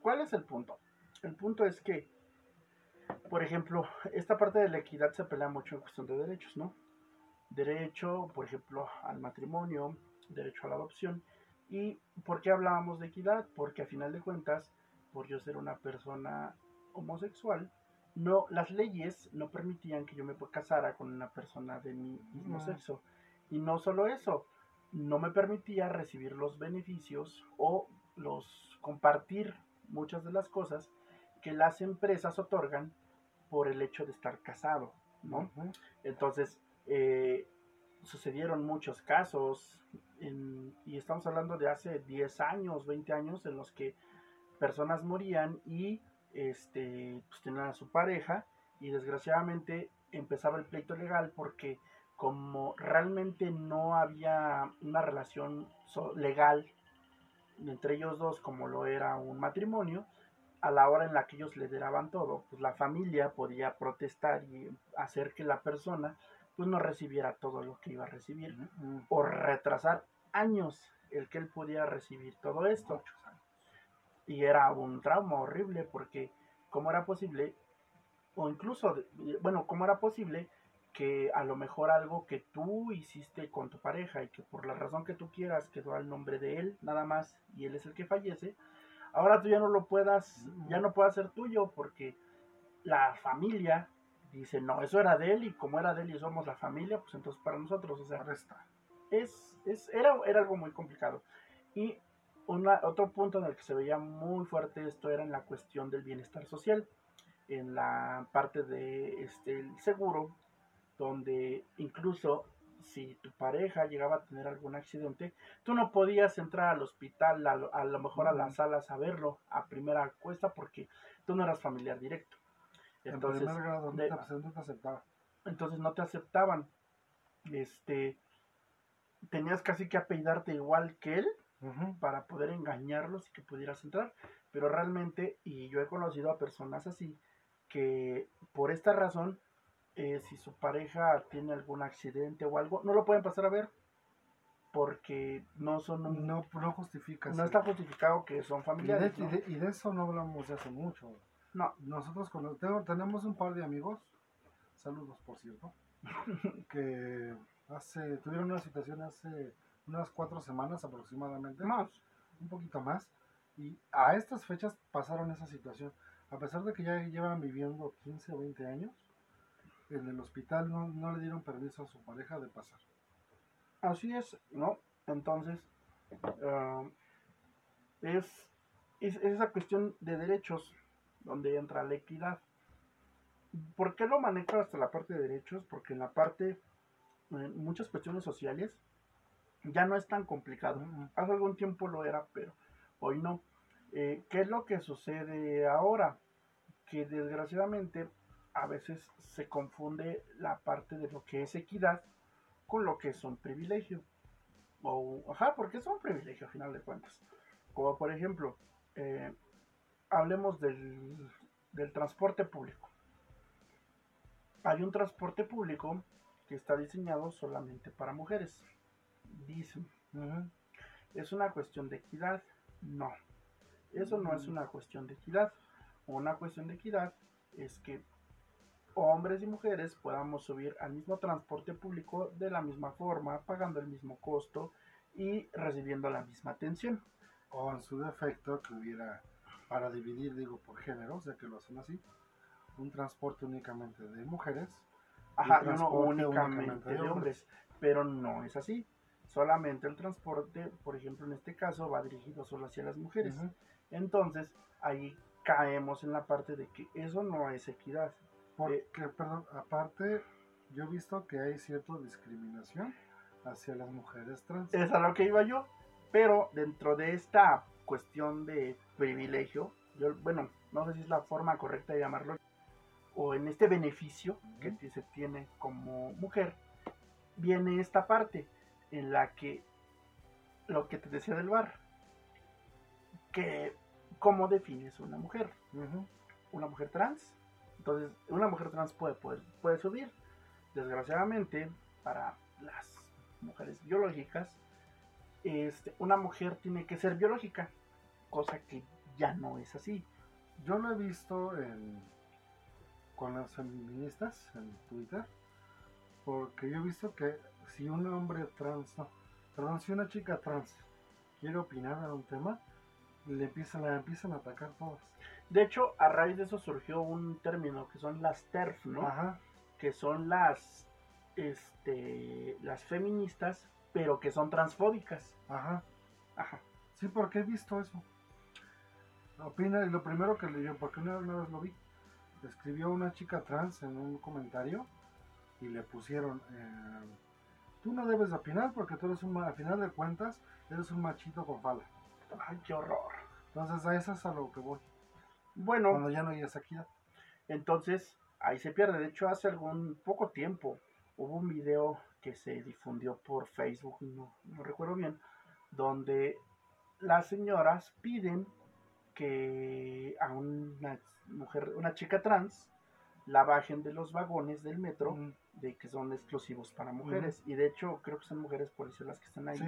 Speaker 1: ¿cuál es el punto? El punto es que, por ejemplo, esta parte de la equidad se pelea mucho en cuestión de derechos, ¿no? Derecho, por ejemplo, al matrimonio, derecho a la adopción. ¿Y por qué hablábamos de equidad? Porque a final de cuentas, por yo ser una persona homosexual, no, las leyes no permitían que yo me casara con una persona de mi mismo
Speaker 2: No.
Speaker 1: sexo. Y no solo eso, no me permitía recibir los beneficios o los compartir muchas de las cosas que las empresas otorgan por el hecho de estar casado, ¿no? Entonces, eh, sucedieron muchos casos, en- y estamos hablando de hace 10 años, 20 años, en los que personas morían y este, pues, tenían a su pareja, y desgraciadamente empezaba el pleito legal porque como realmente no había una relación legal entre ellos dos como lo era un matrimonio, a la hora en la que ellos le daban todo, pues la familia podía protestar y hacer que la persona pues no recibiera todo lo que iba a recibir o retrasar años el que él pudiera recibir todo esto. Y era un trauma horrible porque cómo era posible, o incluso, bueno, cómo era posible que a lo mejor algo que tú hiciste con tu pareja y que por la razón que tú quieras quedó al nombre de él nada más y él es el que fallece, ahora tú ya no lo puedas, ya no pueda ser tuyo porque la familia dice, no, eso era de él y como era de él y somos la familia, pues entonces para nosotros, o sea,
Speaker 2: está.
Speaker 1: es, es, era, era algo muy complicado. Y una, otro punto en el que se veía muy fuerte esto era en la cuestión del bienestar social, en la parte de este, el seguro, donde incluso si tu pareja llegaba a tener algún accidente, tú no podías entrar al hospital, a lo, a lo mejor a las salas a verlo a primera cuesta porque tú no eras familiar directo. Entonces,
Speaker 2: en primer grado, no
Speaker 1: de-
Speaker 2: te, no te aceptaba.
Speaker 1: entonces no te aceptaban. Este, tenías casi que apellidarte igual que él
Speaker 2: Ujú.
Speaker 1: para poder engañarlos y que pudieras entrar. Pero realmente, y yo he conocido a personas así, que por esta razón eh, si su pareja tiene algún accidente o algo, no lo pueden pasar a ver porque no son un-
Speaker 2: No, no justifica.
Speaker 1: no está justificado que son
Speaker 2: y, de,
Speaker 1: familiares.
Speaker 2: y de- y de eso no hablamos hace mucho.
Speaker 1: No.
Speaker 2: Nosotros tengo- tenemos un par de amigos, saludos por cierto, que hace tuvieron una situación hace unas cuatro semanas aproximadamente,
Speaker 1: Más.
Speaker 2: un poquito más, y a estas fechas pasaron esa situación. A pesar de que ya llevan viviendo 15 o 20 años, en el hospital no, no le dieron permiso a su pareja de pasar.
Speaker 1: Así es, ¿no? Entonces, ah, es, es esa cuestión de derechos donde entra la equidad. ¿Por qué lo manejo hasta la parte de derechos? Porque en la parte, en muchas cuestiones sociales, ya no es tan complicado. Hace algún tiempo lo era, pero hoy no. Eh, ¿Qué es lo que sucede ahora? Que desgraciadamente a veces se confunde la parte de lo que es equidad con lo que es un privilegio. O, ajá, porque es un privilegio a final de cuentas. Como por ejemplo, eh, hablemos del, del transporte público. Hay un transporte público que está diseñado solamente para mujeres. Dicen. ¿Es una cuestión de equidad? No. Eso no es una cuestión de equidad. Una cuestión de equidad es que hombres y mujeres podamos subir al mismo transporte público de la misma forma, pagando el mismo costo y recibiendo la misma atención.
Speaker 2: O en su defecto que hubiera, para dividir, digo, por géneros, ya que lo hacen así, un transporte únicamente de mujeres.
Speaker 1: Ajá, uno
Speaker 2: transporte
Speaker 1: únicamente de hombres, pero no es así. Solamente el transporte, por ejemplo, en este caso, va dirigido solo hacia las mujeres. Entonces, ahí caemos en la parte de que eso no es equidad.
Speaker 2: Porque, perdón, aparte, yo he visto que hay cierta discriminación hacia las mujeres trans.
Speaker 1: Es a lo que iba yo. Pero dentro de esta cuestión de privilegio, yo, bueno, no sé si es la forma correcta de llamarlo, o en este beneficio que se tiene como mujer, viene esta parte en la que lo que te decía del bar, que cómo defines una mujer, una mujer trans. Entonces, una mujer trans puede, puede, puede subir. Desgraciadamente, para las mujeres biológicas, este, una mujer tiene que ser biológica, cosa que ya no es así.
Speaker 2: Yo lo he visto en, con las feministas en Twitter, porque yo he visto que si un hombre trans, no, perdón, si una chica trans quiere opinar en un tema, le empiezan, la empiezan a atacar todas.
Speaker 1: De hecho, a raíz de eso surgió un término que son las TERF, ¿no?
Speaker 2: Ajá,
Speaker 1: Que son las, este, las feministas, pero que son transfóbicas.
Speaker 2: ajá.
Speaker 1: Ajá.
Speaker 2: Sí, porque he visto eso. Opina, y lo primero que leyó, porque una, una vez lo vi, escribió una chica trans en un comentario y le pusieron, eh, tú no debes de opinar porque tú eres un, al final de cuentas, eres un machito con falda.
Speaker 1: Ay, qué horror.
Speaker 2: Entonces a eso es a lo que voy,
Speaker 1: Bueno,
Speaker 2: cuando ya no hay esa equidad.
Speaker 1: Entonces, ahí se pierde. De hecho, hace algún poco tiempo hubo un video que se difundió por Facebook, no, no recuerdo bien, donde las señoras piden que a una mujer, una chica trans, la bajen de los vagones del metro,
Speaker 2: Mm,
Speaker 1: de que son exclusivos para mujeres. Y de hecho, creo que son mujeres policías las que están ahí.
Speaker 2: Sí,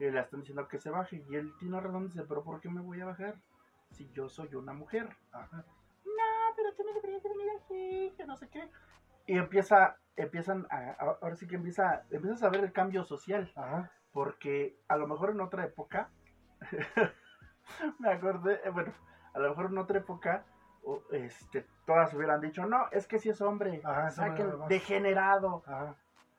Speaker 1: Y le están diciendo que se baje. Y él tiene razón, dice, pero ¿por qué me voy a bajar? Si yo soy una mujer
Speaker 2: ajá.
Speaker 1: no, pero tú no deberías de venir aquí, que no sé qué. Y empieza, empiezan a, a- ahora sí que empieza, empiezas a ver el cambio social,
Speaker 2: Ajá,
Speaker 1: porque a lo mejor en otra época, me acordé, eh, bueno, a lo mejor en otra época, este, todas hubieran dicho, no, es que si es hombre,
Speaker 2: Ajá,
Speaker 1: degenerado.
Speaker 2: ajá.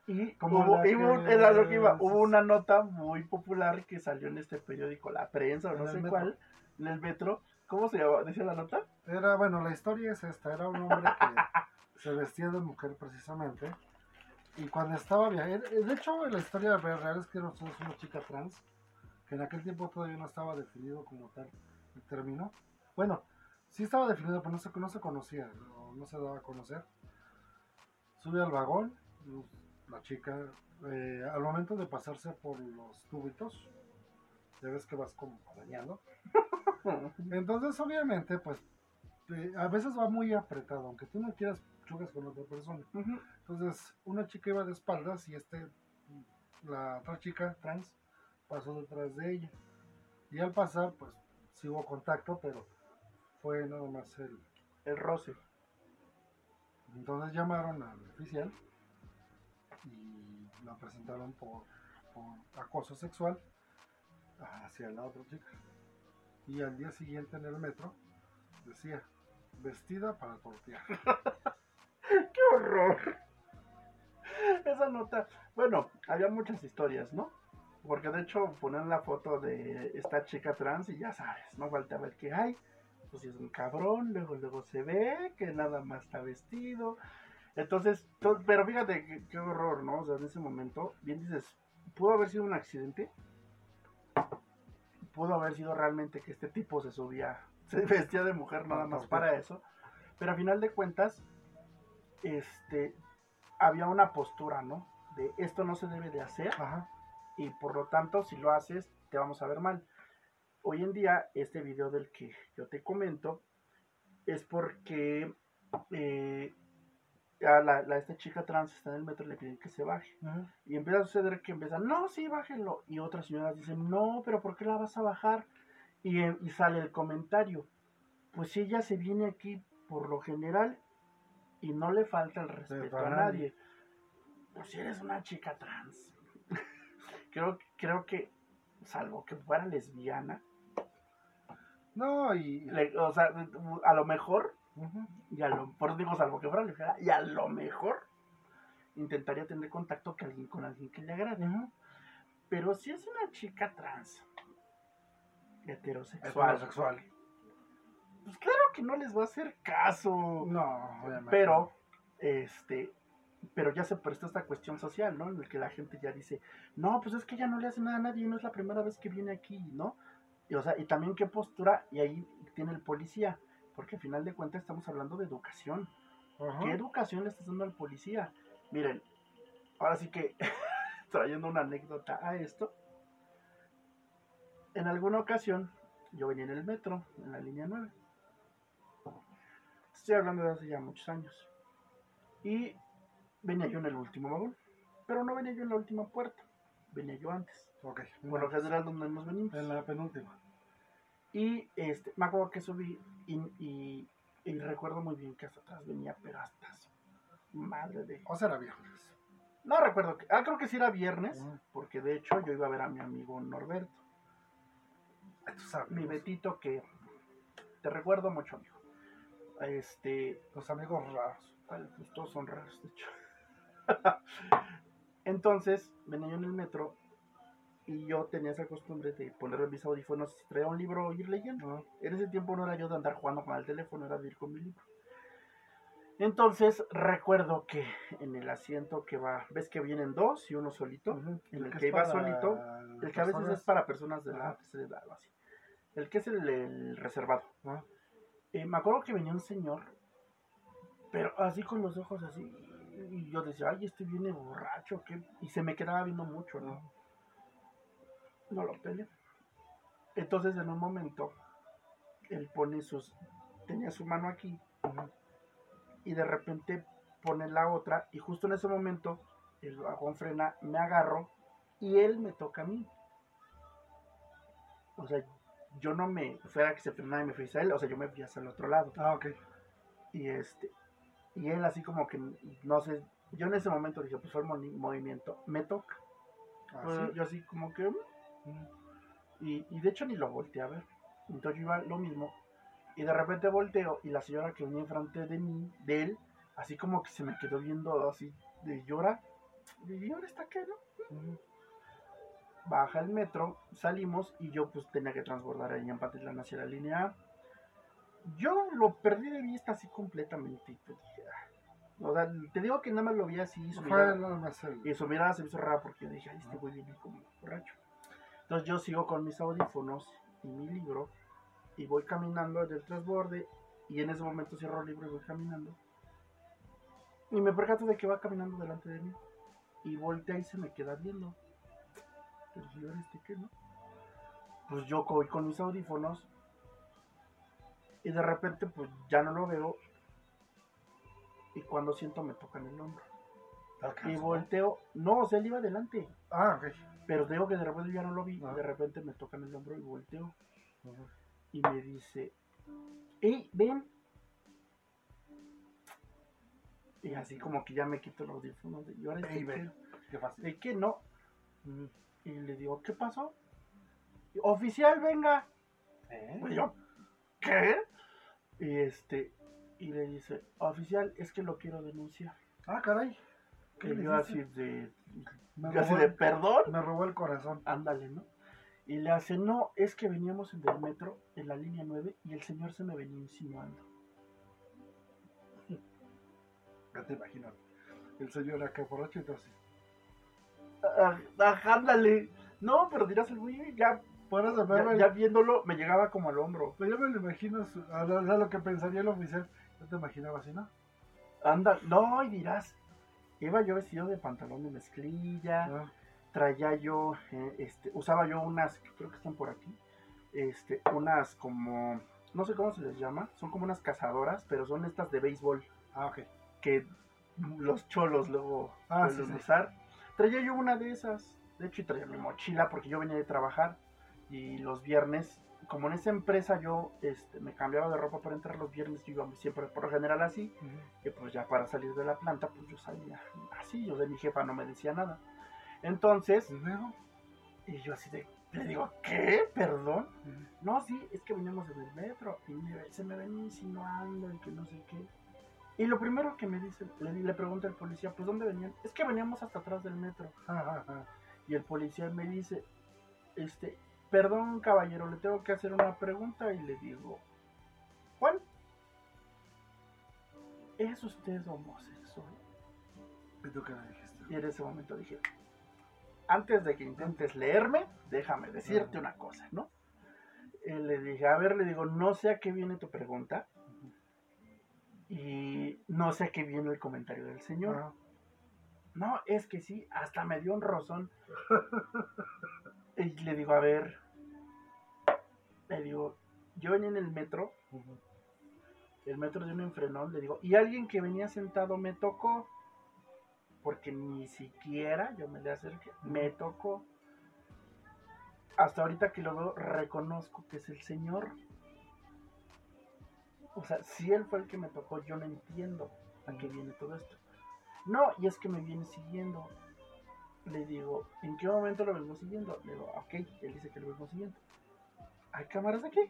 Speaker 1: Y
Speaker 2: Como
Speaker 1: hubo,
Speaker 2: la
Speaker 1: y hubo-
Speaker 2: que-
Speaker 1: era lo que iba, hubo una nota muy popular que salió en este periódico, La Prensa, o no sé
Speaker 2: metro.
Speaker 1: cuál, en el metro. ¿Cómo se llama? ¿Decía la nota?
Speaker 2: Era, bueno, la historia es esta, era un hombre que se vestía de mujer precisamente. Y cuando estaba viajando, de hecho la historia real es que era una chica trans, que en aquel tiempo todavía no estaba definido como tal el término. Bueno, sí estaba definido, pero no se, no se conocía, no, no se daba a conocer. Sube al vagón, la chica, eh, al momento de pasarse por los túbitos, ya ves que vas como arañando. Entonces, obviamente, pues eh, a veces va muy apretado, aunque tú no quieras pechugas con otra persona. Entonces, una chica iba de espaldas y este, la otra chica trans, pasó detrás de ella. Y al pasar, pues, sí hubo contacto, pero fue nada más el...
Speaker 1: El roce.
Speaker 2: Entonces llamaron al oficial y la presentaron por, por acoso sexual hacia la otra chica. Y al día siguiente en el metro decía, vestida para tortear.
Speaker 1: ¡Qué horror! Esa nota. Bueno, había muchas historias, ¿no? Porque de hecho ponen la foto de esta chica trans y ya sabes, no falta ver que hay. Pues es un cabrón, luego luego se ve que nada más está vestido. Entonces, to- pero fíjate qué, qué horror, ¿no? O sea, en ese momento, bien dices, pudo haber sido un accidente. Pudo haber sido realmente que este tipo se subía, se vestía de mujer nada más para eso. Pero a final de cuentas, este, había una postura, ¿no? De esto no se debe de hacer
Speaker 2: Ajá.
Speaker 1: y por lo tanto si lo haces te vamos a ver mal. Hoy en día este video del que yo te comento es porque eh, a la, la- esta chica trans está en el metro y le piden que se baje. Y empieza a suceder que empiezan, no, sí, bájenlo. Y otras señoras dicen, no, pero ¿por qué la vas a bajar? Y, eh, y sale el comentario, pues si ella se viene aquí por lo general y no le falta el respeto
Speaker 2: a nadie.
Speaker 1: Pues si eres una chica trans. creo, creo que, salvo que fuera lesbiana,
Speaker 2: No, y...
Speaker 1: le- o sea, a lo mejor, y a lo, por eso digo salvo que fuera lesbiana, y a lo mejor intentaría tener contacto que alguien, con alguien que le agrade.
Speaker 2: Ujú.
Speaker 1: Pero si es una chica trans, heterosexual,
Speaker 2: Heterosexual.
Speaker 1: pues claro que no les va a hacer caso.
Speaker 2: No, obviamente.
Speaker 1: Pero, este, pero ya se prestó esta cuestión social, ¿no? En el que la gente ya dice, no, pues es que ya no le hace nada a nadie, no es la primera vez que viene aquí, ¿no? Y, o sea, y también qué postura, y ahí tiene el policía, porque al final de cuentas estamos hablando de educación. ¿Qué educación le estás dando al policía? Miren, ahora sí que trayendo una anécdota a esto. En alguna ocasión, yo venía en el metro, en la línea 9. Estoy hablando de hace ya muchos años. Y venía yo en el último vagón. Pero no venía yo en la última puerta. Venía yo antes.
Speaker 2: Ok.
Speaker 1: Por lo general donde nos venimos.
Speaker 2: En la penúltima.
Speaker 1: Y este, me acuerdo que subí y, y- y recuerdo muy bien que hasta atrás venía, pero hasta madre de...
Speaker 2: O sea, era viernes.
Speaker 1: No recuerdo, que, ah, creo que sí era viernes,
Speaker 2: Ujú.
Speaker 1: porque de hecho yo iba a ver a mi amigo Norberto, mi Betito que te recuerdo mucho, amigo. Este,
Speaker 2: Los amigos raros.
Speaker 1: Pues todos son raros, de hecho. Entonces, venía yo en el metro y yo tenía esa costumbre de ponerme mis audífonos, traía un libro o ir leyendo.
Speaker 2: ¿no?
Speaker 1: En ese tiempo no era yo de andar jugando con el teléfono, era de ir con mi libro. Entonces, recuerdo que en el asiento que va, ves que vienen dos y uno solito,
Speaker 2: Ujú.
Speaker 1: en el
Speaker 2: que
Speaker 1: que iba
Speaker 2: para
Speaker 1: solito, el que a veces
Speaker 2: personas-
Speaker 1: es para personas de la
Speaker 2: Ajá.
Speaker 1: tercera edad o así. El que es el, el reservado.
Speaker 2: Ajá.
Speaker 1: Eh, me acuerdo que venía un señor, pero así con los ojos así. Y yo decía, ay, este viene borracho, ¿qué? Y se me quedaba viendo mucho, ¿no? No lo peleé. Entonces, en un momento, él pone sus. Tenía su mano aquí, y de repente pone la otra, y justo en ese momento, el vagón frena, me agarro, y él me toca a mí. O sea, yo no me. Fuera que se frenara y me fui hacia él, o sea, yo me fui hacia el otro lado.
Speaker 2: Ah, ok.
Speaker 1: Y este, y él así como que, no sé, yo en ese momento dije, pues fue el movimiento, me toca.
Speaker 2: Ah,
Speaker 1: Pues. Yo así como que, mm. Y, y de hecho ni lo volteé a ver. Entonces yo iba lo mismo, y de repente volteo, y la señora que venía enfrente de mí, de él, así como que se me quedó viendo así, de llora, y ahora está qué, no? Baja el metro, salimos, y yo pues tenía que transbordar ahí en Patitlán hacia la línea A. Yo lo perdí de vista así completamente, pues "Ah". o sea, te digo que nada más lo vi así, y su mirada-
Speaker 2: nada más el...
Speaker 1: y su mirada se me hizo rara porque yo dije, ay, este güey viene como borracho. Entonces yo sigo con mis audífonos y mi libro y voy caminando del transborde y en ese momento cierro el libro y voy caminando. Y me percato de que va caminando delante de mí y voltea y se me queda viendo. Pero si este qué, ¿no? Pues yo voy con mis audífonos y de repente pues ya no lo veo y cuando siento me tocan el hombro. Y volteo, no, o sea, él iba adelante.
Speaker 2: Ah, ok.
Speaker 1: Pero digo que de repente ya no lo vi,
Speaker 2: Ah.
Speaker 1: de repente me tocan el hombro y volteo. Y me dice, ¡Ey, ven! Y así como que ya me quito los audífonos. Y ahora
Speaker 2: Ey,
Speaker 1: ¿de
Speaker 2: ven. Qué fácil.
Speaker 1: ¿De qué no? Y le digo, ¿qué pasó? Oficial, venga.
Speaker 2: ¿Eh?
Speaker 1: Y yo, ¿qué? Y este, y le dice, oficial, es que lo quiero denunciar.
Speaker 2: Ah, caray. ¿Qué
Speaker 1: Y
Speaker 2: le
Speaker 1: yo así de,
Speaker 2: Me robó
Speaker 1: de, perdón.
Speaker 2: Me robó el corazón.
Speaker 1: Ándale, ¿no? Y le hace, no, es que veníamos en el metro, en la línea 9, y el señor se me venía insinuando.
Speaker 2: Ya te imaginas. El señor acá borracho y todo así.
Speaker 1: Ándale. No, pero dirás el güey, ya,
Speaker 2: me,
Speaker 1: ya, ya viéndolo, me llegaba como al hombro.
Speaker 2: pues yo me lo imagino, a lo, a lo que pensaría el oficial. Yo te imaginaba así, ¿no?
Speaker 1: Anda, no, y dirás, iba yo vestido de pantalón de mezclilla,
Speaker 2: Ah,
Speaker 1: traía yo, eh, este, usaba yo unas, creo que están por aquí, este, unas como, no sé cómo se les llama, son como unas cazadoras, pero son estas de béisbol,
Speaker 2: ah, ok.
Speaker 1: que los cholos luego
Speaker 2: Ah, sí.
Speaker 1: usar. Traía yo una de esas, de hecho, y traía mi mochila porque yo venía de trabajar, y los viernes, como en esa empresa yo este, me cambiaba de ropa para entrar los viernes, yo iba siempre por lo general así,
Speaker 2: Ujú.
Speaker 1: que pues ya para salir de la planta, pues yo salía así, yo de mi jefa no me decía nada. Entonces,
Speaker 2: ¿Y
Speaker 1: y yo así de, le digo, ¿qué? ¿Perdón? No, sí, es que veníamos en el metro y me- se me venía insinuando y que no sé qué. Y lo primero que me dice, le, le pregunta al policía, pues ¿dónde venían? Es que veníamos hasta atrás del metro.
Speaker 2: Ah, ah, ah.
Speaker 1: Y el policía me dice, este, perdón caballero, le tengo que hacer una pregunta y le digo, Juan, ¿es usted homosexual?
Speaker 2: ¿Y tú qué le dijiste?
Speaker 1: Y en ese momento dije, antes de que intentes leerme, déjame decirte una cosa, ¿no? Y le dije, a ver, le digo, no sé a qué viene tu pregunta y no sé a qué viene el comentario del señor.
Speaker 2: Ah,
Speaker 1: No, es que sí, hasta me dio un rozón. y le digo, a ver, le digo, yo venía en el metro, el metro dio un enfrenón, le digo, y alguien que venía sentado me tocó, porque ni siquiera yo me le acerqué, me tocó. Hasta ahorita que lo veo, reconozco que es el señor. O sea, si él fue el que me tocó, yo no entiendo a qué viene todo esto. No, y es que me viene siguiendo. Le digo, ¿en qué momento lo vengo siguiendo? Le digo, ok, él dice que lo vengo siguiendo. ¿Hay cámaras aquí?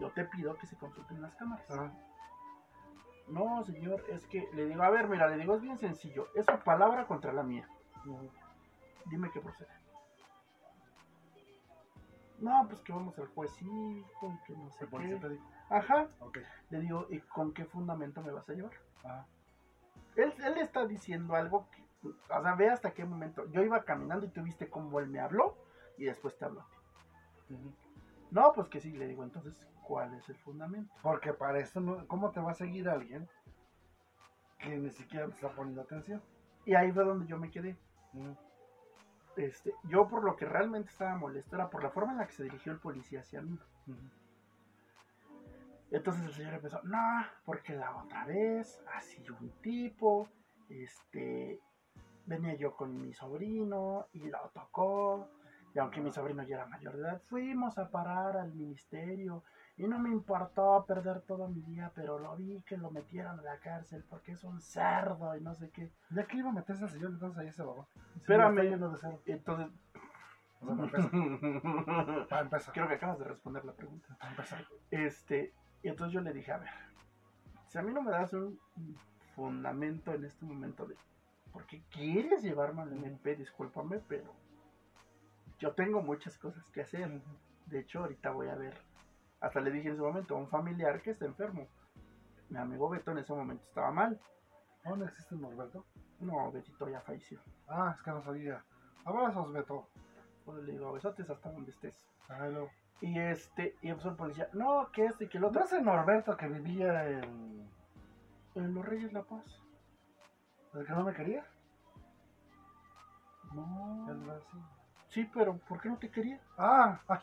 Speaker 1: Yo te pido que se consulten las cámaras.
Speaker 2: Ah,
Speaker 1: No, señor, es que le digo, a ver, mira, le digo, es bien sencillo. Es su palabra contra la mía. Dime qué procede. No, pues que vamos al juez cívico y que no sé
Speaker 2: ¿El policía te
Speaker 1: qué. Ajá.
Speaker 2: Ok.
Speaker 1: Le digo, ¿y con qué fundamento me vas a llevar?
Speaker 2: Ah,
Speaker 1: Él, él está diciendo algo que, o sea, ve hasta qué momento. Yo iba caminando y tú viste cómo él me habló y después te habló. ti.
Speaker 2: ujú.
Speaker 1: No, pues que sí, le digo, entonces, ¿cuál es el fundamento?
Speaker 2: Porque para esto, no, ¿cómo te va a seguir alguien que ni siquiera te está poniendo atención?
Speaker 1: Y ahí fue donde yo me quedé. Este, yo por lo que realmente estaba molesto era por la forma en la que se dirigió el policía hacia mí. Entonces el señor empezó, no, porque la otra vez, así un tipo, este, venía yo con mi sobrino y lo tocó, y aunque mi sobrino ya era mayor de edad, fuimos a parar al ministerio y no me importó perder todo mi día, pero lo vi que lo metieron a la cárcel porque es un cerdo y no sé qué.
Speaker 2: Ya que iba a meterse el señor, entonces ahí se bajó.
Speaker 1: Espérame. Entonces,
Speaker 2: O sea, para empezar. Para empezar.
Speaker 1: creo que acabas de responder la pregunta.
Speaker 2: Para empezar.
Speaker 1: Este, y entonces yo le dije, a ver, si a mí no me das un fundamento en este momento de por qué quieres llevarme al MP, discúlpame, pero yo tengo muchas cosas que hacer. De hecho, ahorita voy a ver, hasta le dije en ese momento a un familiar que está enfermo. Mi amigo Beto en ese momento estaba mal.
Speaker 2: ¿No, no existe Norberto?
Speaker 1: No, Betito ya falleció.
Speaker 2: Ah, es que no sabía. Abrazos, Beto.
Speaker 1: Pues le digo, besotes hasta donde estés.
Speaker 2: Lo-
Speaker 1: Y este, y empezó el policía, no, que este y que el otro.
Speaker 2: ¿No es el Norberto que vivía en.
Speaker 1: En los Reyes La Paz.
Speaker 2: El que no me quería?
Speaker 1: No.
Speaker 2: El Brasil.
Speaker 1: Sí, pero ¿por qué no te quería?
Speaker 2: Ah, ay.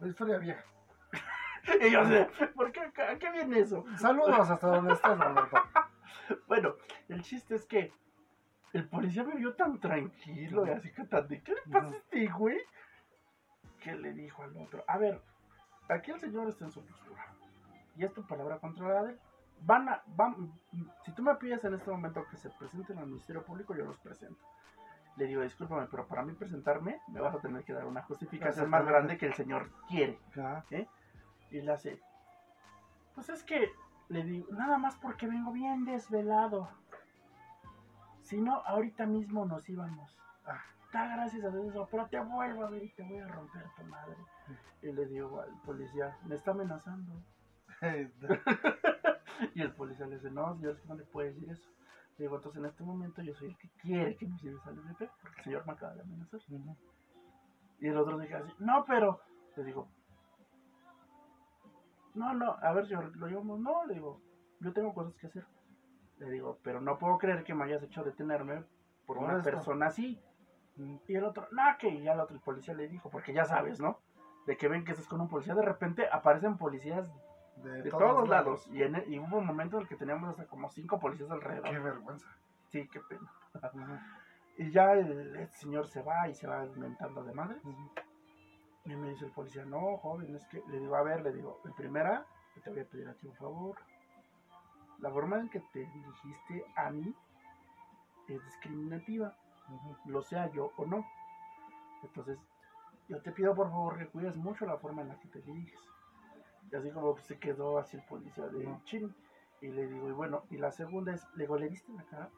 Speaker 2: La historia vieja.
Speaker 1: Y yo sé, ¿por qué? ¿A qué viene eso?
Speaker 2: Saludos hasta donde estés, Roberto.
Speaker 1: Bueno, el chiste es que el policía me vio tan tranquilo y así que tan de, ¿qué le pasa a este güey? Que le dijo al otro, a ver, aquí el señor está en su postura. Y es tu palabra contra la de él. Van a, van, si tú me pides en este momento que se presenten al Ministerio Público, yo los presento. Le digo, discúlpame, pero para mí presentarme me vas a tener que dar una justificación más grande que el señor quiere.
Speaker 2: Ya.
Speaker 1: Y le hace, pues es que, le digo, nada más porque vengo bien desvelado. Si no, ahorita mismo nos íbamos.
Speaker 2: Ah.
Speaker 1: Da gracias a Dios, pero te vuelvo a ver y te voy a romper tu madre. Y le digo al policía, me está amenazando. Y el policía le dice, no, señor, es que no le puede decir eso. Le digo, entonces en este momento yo soy el que quiere que nos lleves al MP, porque el señor me acaba de amenazar. Y el otro queda así, no, pero, le digo, no, no, a ver, señor, lo llevamos, no, le digo, yo tengo cosas que hacer. Le digo, pero no puedo creer que me hayas hecho detenerme por una
Speaker 2: esto.
Speaker 1: persona así. Y el otro, no, que y ya el otro, el policía le dijo, porque ya sabes, ¿no? De que ven que estás con un policía, de repente aparecen policías de todos, lados. Y, en, y hubo un momento en el que teníamos hasta como cinco policías alrededor.
Speaker 2: Qué vergüenza.
Speaker 1: Sí, qué pena. Y ya el, el señor se va y se va inventando de madre. Y me dice el policía, no, joven, es que le digo, a ver, le digo, en primera, te voy a pedir a ti un favor. La forma en que te dirigiste a mí es discriminativa, lo sea yo o no. Entonces, yo te pido por favor que cuides mucho la forma en la que te diriges. Y así como se quedó así el policía de
Speaker 2: No.
Speaker 1: chin. Y le digo, y bueno, y la segunda es, le digo, ¿le viste la cara?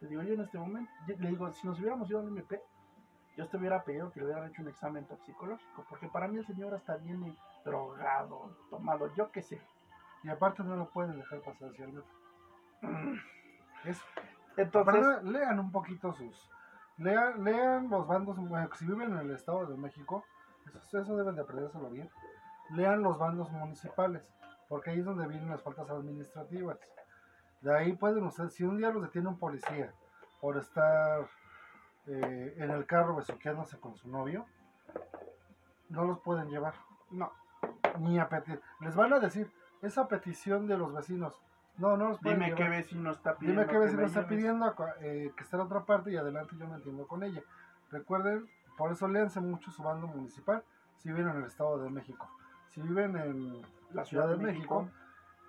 Speaker 1: Le digo, yo en este momento, yo- le digo, si nos hubiéramos ido al MP, yo te hubiera pedido que le hubieran hecho un examen toxicológico, porque para mí el señor hasta viene drogado, tomado, yo qué sé.
Speaker 2: Y aparte no lo pueden dejar pasar hacia el metro. Eso.
Speaker 1: Entonces,
Speaker 2: lean un poquito sus. Lean, lean los bandos. Si viven en el Estado de México, eso, eso deben de aprendérselo bien. Lean los bandos municipales, porque ahí es donde vienen las faltas administrativas. De ahí pueden ustedes, si un día los detiene un policía por estar eh, en el carro besuqueándose con su novio, no los pueden llevar.
Speaker 1: no,
Speaker 2: Ni a peti- Les van a decir, esa petición de los vecinos. No, no los pueden
Speaker 1: dime qué vecino está pidiendo.
Speaker 2: Dime qué
Speaker 1: que
Speaker 2: vecino está pidiendo eh, que está en otra parte y adelante yo me entiendo con ella. Recuerden, por eso léanse mucho su bando municipal si viven en el Estado de México. Si viven en
Speaker 1: La Ciudad de México,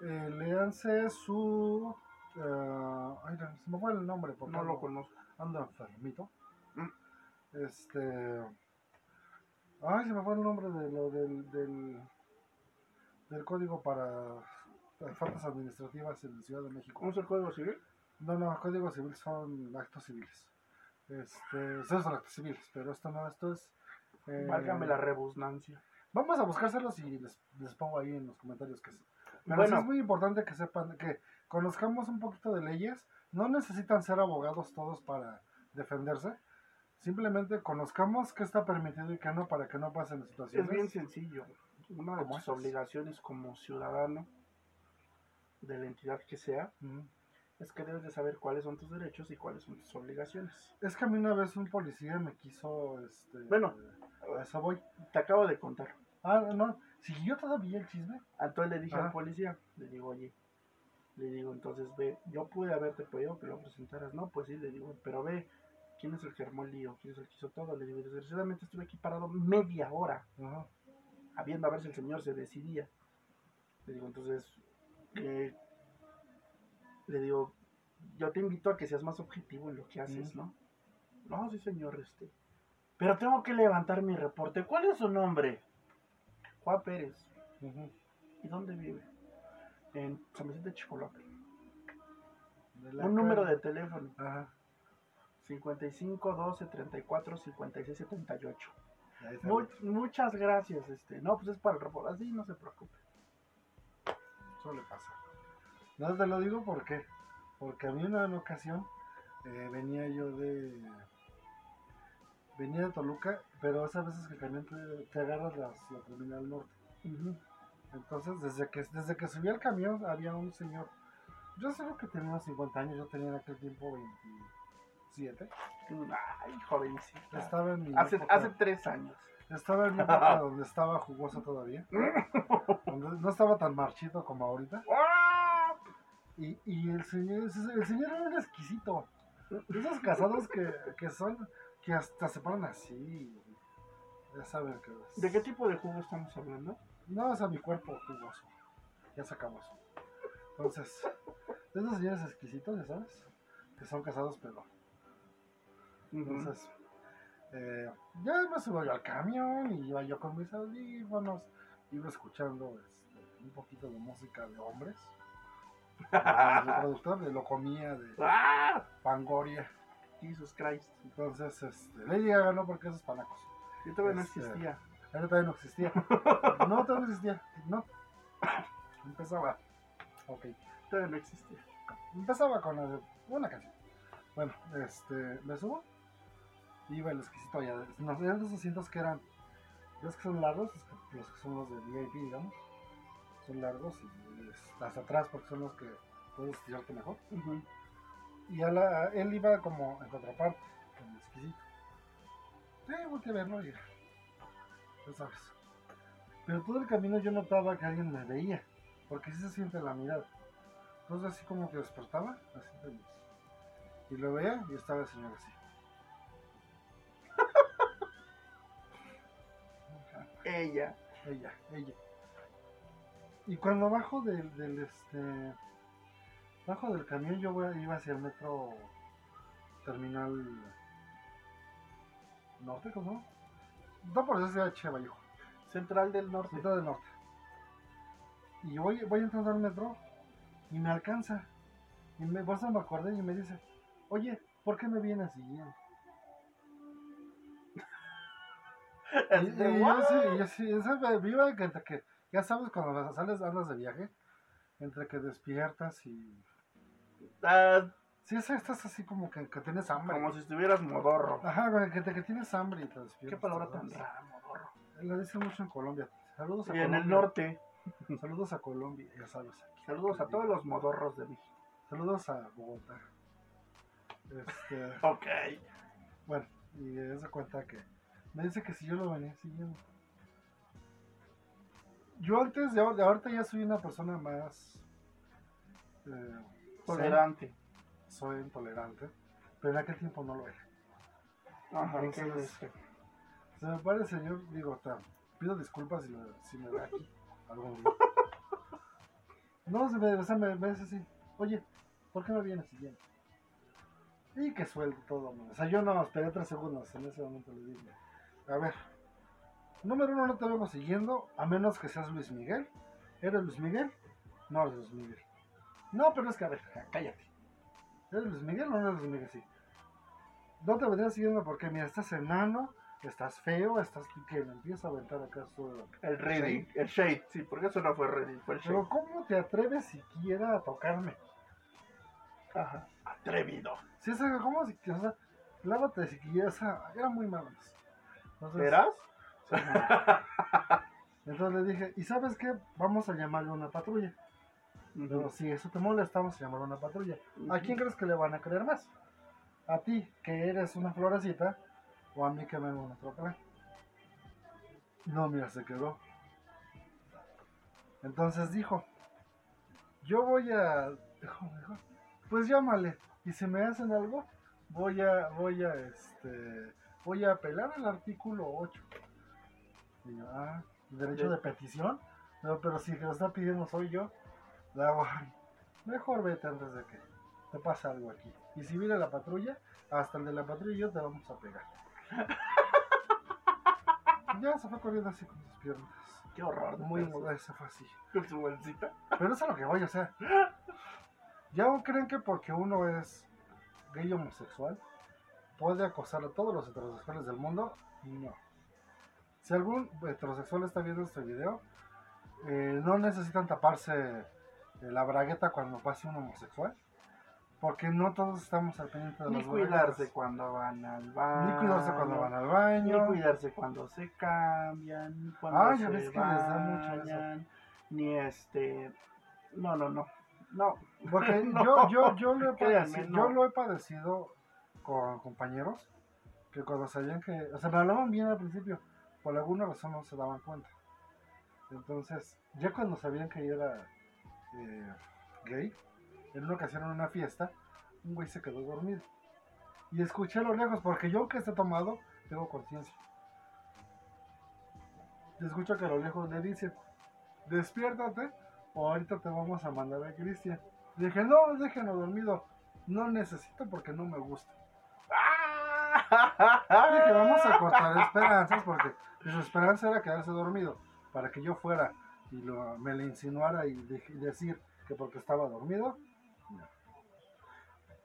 Speaker 2: eh, léanse su... eh, ay, no, se me fue el nombre porque
Speaker 1: no lo conozco.
Speaker 2: ando enfermito.
Speaker 1: Mm.
Speaker 2: Este... Ay, se me fue el nombre de lo del, del, del código para faltas administrativas en la Ciudad de México.
Speaker 1: ¿Cómo es el Código Civil?
Speaker 2: No, no, código civil son actos civiles. Este, esos son actos civiles, pero esto no, esto es... eh,
Speaker 1: Válgame la rebusnancia.
Speaker 2: Vamos a buscárselos y les, les pongo ahí en los comentarios que sí. Pero
Speaker 1: Bueno.
Speaker 2: sí es muy importante que sepan, que conozcamos un poquito de leyes. No necesitan ser abogados todos para defenderse. Simplemente conozcamos qué está permitido y qué no para que no pasen
Speaker 1: Es
Speaker 2: situaciones.
Speaker 1: bien sencillo. Una de
Speaker 2: ¿Cómo
Speaker 1: tus obligaciones como ciudadano de la entidad que sea es que debes de saber cuáles son tus derechos y cuáles son tus obligaciones.
Speaker 2: Es que a mí una vez un policía me quiso... Este,
Speaker 1: Bueno.
Speaker 2: a eso voy.
Speaker 1: Te acabo de contar.
Speaker 2: Ah, no, siguió todavía el chisme.
Speaker 1: Entonces le dije al policía, le digo, oye, le digo, entonces ve, yo pude haberte pedido que lo presentaras, no, pues sí, le digo, pero ve, ¿quién es el que armó el lío? ¿Quién es el que hizo todo? Le digo, desgraciadamente estuve aquí parado media hora,
Speaker 2: Ajá.
Speaker 1: habiendo a ver si el señor se decidía. Le digo, entonces, eh, le digo, yo te invito a que seas más objetivo en lo que haces,
Speaker 2: Mm.
Speaker 1: ¿no? No, sí, señor, este. Pero tengo que levantar mi reporte. ¿Cuál es su nombre? Juan Pérez. ¿Y dónde vive? En San Vicente de
Speaker 2: la
Speaker 1: Un número de teléfono.
Speaker 2: Ajá.
Speaker 1: 55 12 34 56 78.
Speaker 2: Ahí está.
Speaker 1: Mu- muchas gracias. Este. No, pues es para el reporte. Así no se preocupe.
Speaker 2: Suele pasar. No te lo digo porque porque a mí una ocasión eh, venía yo de venía de Toluca, pero esas veces que el camión te, te agarras las, la terminal norte. Entonces, desde que desde que subí al camión había un señor. Yo sé que tenía unos 50 años, yo tenía en aquel tiempo 27.
Speaker 1: Ay, jovencita.
Speaker 2: Estaba en mi
Speaker 1: Hace,
Speaker 2: época-
Speaker 1: hace tres años.
Speaker 2: Estaba en la época donde estaba jugoso todavía. Donde no estaba tan marchito como ahorita.
Speaker 1: ¡Ah!
Speaker 2: Y, y el señor, el señor era un exquisito. Esos casados que, que son, que hasta se ponen así. Ya saben que es.
Speaker 1: ¿De qué tipo de jugo estamos hablando?
Speaker 2: No, es a mi cuerpo jugoso. Ya sacamos. Entonces, de esos señores exquisitos, ya sabes, que son casados, pero. Entonces, eh, ya me subo yo al camión y iba yo con mis audífonos, iba escuchando este, un poquito de música de hombres. El productor de lo comía de
Speaker 1: ¡Ah! Jesus Christ.
Speaker 2: Entonces, este, Lady Gaga no, porque esos panacos.
Speaker 1: Yo todavía no existía.
Speaker 2: Todavía no existía. No, todavía no existía. No. Empezaba. Ok.
Speaker 1: Todavía no existía.
Speaker 2: Empezaba con la de- una canción. Bueno, este, me subo. Iba el exquisito allá. Nos de esos asientos que eran. Los que son largos, los que, son los de VIP, digamos. Son largos y es- hasta atrás porque son los que puedes estirarte mejor.
Speaker 1: Ujú.
Speaker 2: Y a la- él iba como en contraparte, con el exquisito. Volteé a verlo ya sabes. Pero todo el camino yo notaba que alguien me veía, porque sí se siente la mirada. Entonces así como que despertaba, así feliz. Y lo veía y estaba el señor así.
Speaker 1: Ella.
Speaker 2: Ella, ella. Y cuando bajo del, del este bajo del camión yo iba hacia el metro terminal norte, ¿cómo? No por eso sea H Vallejo,
Speaker 1: Central del Norte.
Speaker 2: Centro del norte. Y voy, voy entrando al metro y me alcanza. Y me, por eso me acordé y me dice, oye, ¿por qué me vienes siguiendo? Y, y yo sí, y yo sí, esa viva que entre que, ya sabes, cuando sales, andas de viaje, entre que despiertas y...
Speaker 1: Ah,
Speaker 2: Sí, estás así como que, que tienes hambre.
Speaker 1: como si estuvieras modorro.
Speaker 2: Ajá, güey, que, que tienes hambre y te despiertas.
Speaker 1: Qué palabra tan rara, modorro.
Speaker 2: La dicen mucho en Colombia. Saludos a
Speaker 1: Y en
Speaker 2: Colombia.
Speaker 1: el norte.
Speaker 2: Saludos a Colombia, ya sabes. aquí.
Speaker 1: Saludos a todos los modorros de México.
Speaker 2: Saludos a Bogotá. Este,
Speaker 1: Ok.
Speaker 2: bueno, y se da cuenta que me dice que si yo lo venía siguiendo. Yo antes de, ahor- de ahorita ya soy una persona más eh,
Speaker 1: Tolerante.
Speaker 2: soy intolerante, pero en aquel tiempo no lo era.
Speaker 1: Ajá.
Speaker 2: Entonces-
Speaker 1: ¿qué es?
Speaker 2: Se me parece, señor, digo, ta- pido disculpas si, me ve aquí algún día. No, se me, o sea, me, me dice así, oye, ¿por qué me vienes siguiendo? Y que suelto todo, man. O sea, yo no esperé tres segundos, en ese momento le dije, a ver, número uno, no te vengo siguiendo, a menos que seas Luis Miguel. ¿Eres Luis Miguel? No eres Luis Miguel. No, pero es que, a ver, cállate. ¿Eres Luis Miguel o no eres Luis Miguel? Sí. No te vendría siguiendo porque, mira, estás enano, estás feo, estás que me empieza a aventar acá todo.
Speaker 1: El reading. El shade. Sí, porque eso no fue reading, fue el shade.
Speaker 2: Pero ¿cómo te atreves siquiera a tocarme?
Speaker 1: Ajá. Atrevido.
Speaker 2: Si es algo, ¿cómo? si- O sea, lávate siquiera, o sea, era muy malo. Entonces,
Speaker 1: ¿Verás?
Speaker 2: sí, Entonces le dije, ¿y sabes qué? Vamos a llamarle a una patrulla. Pero si eso te molesta, vamos a llamar a una patrulla. ¿A quién crees que le van a creer más? ¿A ti, que eres una florecita? ¿O a mí que vengo una tropa? No, mira, se quedó. Entonces dijo, yo voy a... Pues llámale. Y si me hacen algo, voy a, voy a, este, voy a apelar al artículo 8. Y yo, ah, derecho de petición. No, pero si lo está pidiendo soy yo, la hago, "Ay, mejor vete antes de que te pase algo aquí. Y si viene la patrulla, hasta el de la patrulla y yo te vamos a pegar. ya se fue corriendo así con sus piernas.
Speaker 1: Qué horror.
Speaker 2: Muy modesto fue así.
Speaker 1: Con su bolsita.
Speaker 2: Pero eso es a lo que voy, o sea. ¿Ya creen que porque uno es gay homosexual puede acosar a todos los heterosexuales del mundo? No. Si algún heterosexual está viendo este video, eh, no necesitan taparse la bragueta cuando pase un homosexual. Porque no todos estamos al pendiente de
Speaker 1: Ni
Speaker 2: las
Speaker 1: cuidarse cuando van al baño.
Speaker 2: Ni cuidarse cuando van al
Speaker 1: Ni
Speaker 2: baño.
Speaker 1: cuidarse cuando se cambian. Ni cuando
Speaker 2: Ah, ya
Speaker 1: se
Speaker 2: ves que les da mucho eso.
Speaker 1: bañan, Ni este. No, no, no. No.
Speaker 2: Porque
Speaker 1: No.
Speaker 2: yo, yo, yo, lo he padecido,
Speaker 1: no.
Speaker 2: yo lo he padecido con compañeros que cuando sabían que, o sea, me hablaban bien al principio, por alguna razón no se daban cuenta. Entonces, ya cuando sabían que yo era eh, gay, en una ocasión en una fiesta, un güey se quedó dormido. Y escuché a lo lejos, porque yo que esté tomado, tengo conciencia. Escucho que a lo lejos le dice, despiértate o ahorita te vamos a mandar a Cristian. Dije, no, déjenlo dormido. No necesito porque no me gusta. Dije, vamos a cortar esperanzas porque su esperanza era quedarse dormido para que yo fuera y lo- me le insinuara y de- decir que porque estaba dormido.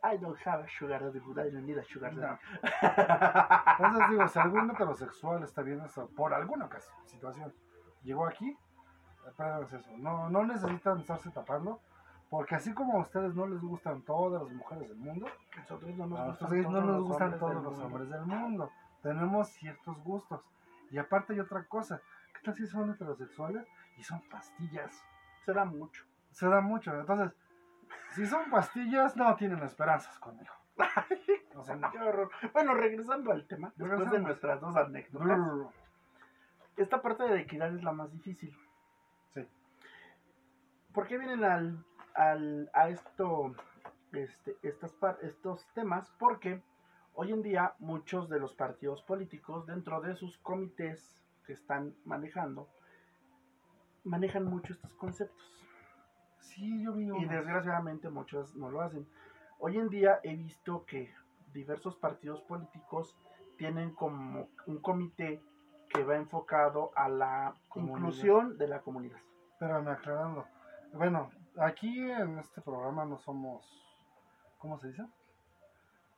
Speaker 1: I don't have a sugar daddy, I don't need a sugar
Speaker 2: No.
Speaker 1: daddy.
Speaker 2: Entonces digo, si algún heterosexual está viendo eso por alguna ocasión, situación, llegó aquí, apréndanse eso. No, no necesitan estarse tapando, porque así como a ustedes no les gustan todas las mujeres del mundo,
Speaker 1: Nosotros no nos
Speaker 2: a ustedes no
Speaker 1: todos
Speaker 2: nos
Speaker 1: los
Speaker 2: gustan todos los
Speaker 1: mundo.
Speaker 2: hombres del mundo. Tenemos ciertos gustos. Y aparte hay otra cosa, ¿qué tal si son heterosexuales y son pastillas?
Speaker 1: Será mucho.
Speaker 2: Se da mucho. Entonces, si son pastillas, no tienen esperanzas conmigo. O sea, no.
Speaker 1: Qué horror. Bueno, regresando al tema, después de nuestras dos anécdotas, esta parte de equidad es la más difícil.
Speaker 2: Sí.
Speaker 1: ¿Por qué vienen al, al- a esto, este, estas, par- estos temas? Porque hoy en día muchos de los partidos políticos, dentro de sus comités que están manejando, manejan mucho estos conceptos.
Speaker 2: Sí, yo vi
Speaker 1: Y desgraciadamente muchos no lo hacen. Hoy en día he visto que diversos partidos políticos tienen como un comité que va enfocado a la
Speaker 2: Comunidad.
Speaker 1: inclusión de la comunidad.
Speaker 2: Espérame, aclarando. Bueno, aquí en este programa no somos. ¿Cómo se dice?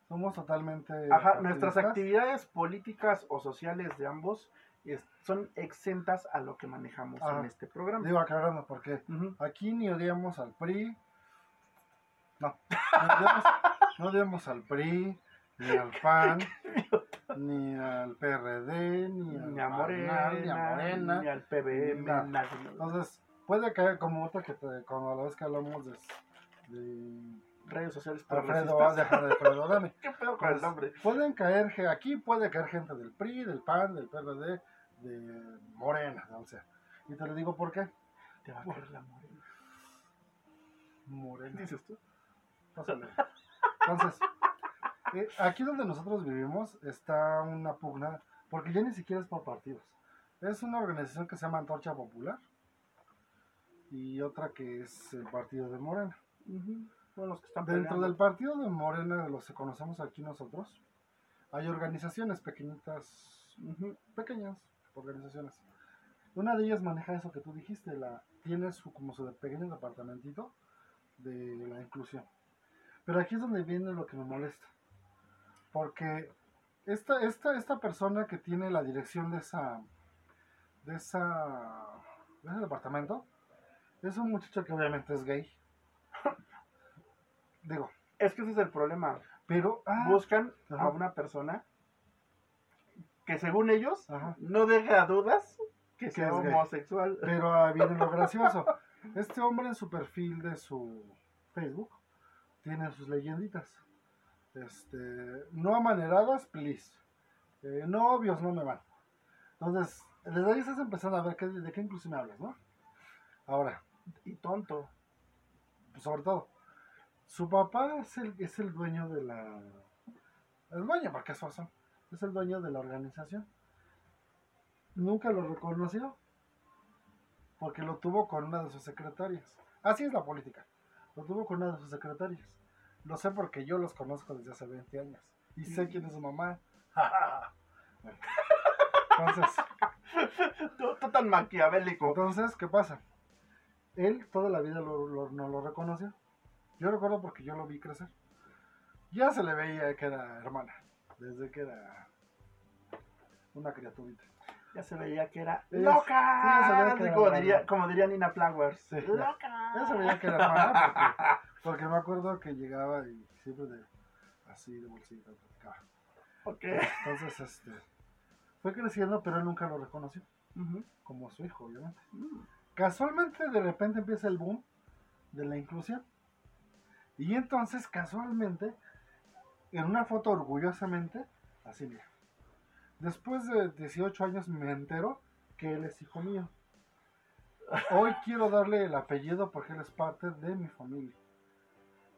Speaker 2: Somos totalmente.
Speaker 1: Ajá, nuestras actividades políticas o sociales de ambos es- son exentas a lo que manejamos
Speaker 2: Ajá.
Speaker 1: en este programa.
Speaker 2: Digo aclarando, porque
Speaker 1: Ujú.
Speaker 2: aquí ni odiamos al PRI. No, no odiamos, no odiamos al PRI, ni al PAN, ni al PRD, ni, al
Speaker 1: Ni a Morena,
Speaker 2: ni a Morena.
Speaker 1: ni al PBM,
Speaker 2: nada.
Speaker 1: nada.
Speaker 2: Entonces, puede caer como otra que te, cuando a la vez que hablamos de, de
Speaker 1: redes sociales
Speaker 2: Alfredo,
Speaker 1: progresistas.
Speaker 2: deja de Alfredo Adame.
Speaker 1: ¿Qué pedo con el
Speaker 2: Pues,
Speaker 1: nombre?
Speaker 2: Pueden caer, aquí puede caer gente del PRI, del PAN, del PRD, de Morena, o sea. Y te lo digo por qué.
Speaker 1: Te va a caer la morena.
Speaker 2: Morena.
Speaker 1: Dices tú.
Speaker 2: Pásale. Entonces, eh, aquí donde nosotros vivimos está una pugna, porque ya ni siquiera es por partidos. Es una organización que se llama Antorcha Popular y otra que es el partido de Morena.
Speaker 1: Son los que están
Speaker 2: Dentro
Speaker 1: peleando.
Speaker 2: del partido de Morena, de los que conocemos aquí nosotros, hay organizaciones pequeñitas, pequeñas organizaciones. Una de ellas maneja eso que tú dijiste, la tiene su, como su pequeño departamentito de la inclusión. Pero aquí es donde viene lo que me molesta. Porque esta, esta, esta persona que tiene la dirección de esa de esa de ese departamento es un muchacho que obviamente es gay. Digo,
Speaker 1: Es que ese es el problema.
Speaker 2: pero ah,
Speaker 1: Buscan
Speaker 2: Ajá.
Speaker 1: a una persona que según ellos
Speaker 2: Ajá.
Speaker 1: no deja dudas que sea
Speaker 2: gay.
Speaker 1: homosexual.
Speaker 2: Pero ah, viene lo gracioso. Este hombre en su perfil de su Facebook tiene sus leyenditas. Este, no amaneradas, please. Eh, no obvios, no me van. Entonces, desde ahí estás empezando a ver qué- de qué inclusión me hablas, ¿no? Ahora,
Speaker 1: Y tonto.
Speaker 2: pues, sobre todo, su papá es el, es el dueño de la... El dueño, porque son. Es el dueño de la organización. Nunca lo reconoció. Porque lo tuvo con una de sus secretarias. Así es la política. Lo tuvo con una de sus secretarias. Lo sé porque yo los conozco desde hace 20 años. Y sé quién es su mamá. Entonces,
Speaker 1: Tú, tú tan maquiavélico.
Speaker 2: entonces, ¿qué pasa? Él toda la vida lo- lo- no lo reconoció. Yo recuerdo porque yo lo vi crecer. Ya se le veía que era hermana, desde que era una criaturita.
Speaker 1: Ya se veía que era
Speaker 2: Es-
Speaker 1: loca.
Speaker 2: sí, ya que era
Speaker 1: como, diría, como diría Nina Flowers.
Speaker 2: Sí,
Speaker 1: loca.
Speaker 2: Ya se veía que era hermana porque, porque me acuerdo que llegaba y siempre de así de bolsita platicaba.
Speaker 1: Ok.
Speaker 2: Entonces, este fue creciendo, pero él nunca lo reconoció como su hijo, obviamente.
Speaker 1: Mm.
Speaker 2: Casualmente de repente empieza el boom de la inclusión. Y entonces casualmente, en una foto orgullosamente, así mira, Después de 18 años me entero que él es hijo mío. Hoy quiero darle el apellido porque él es parte de mi familia.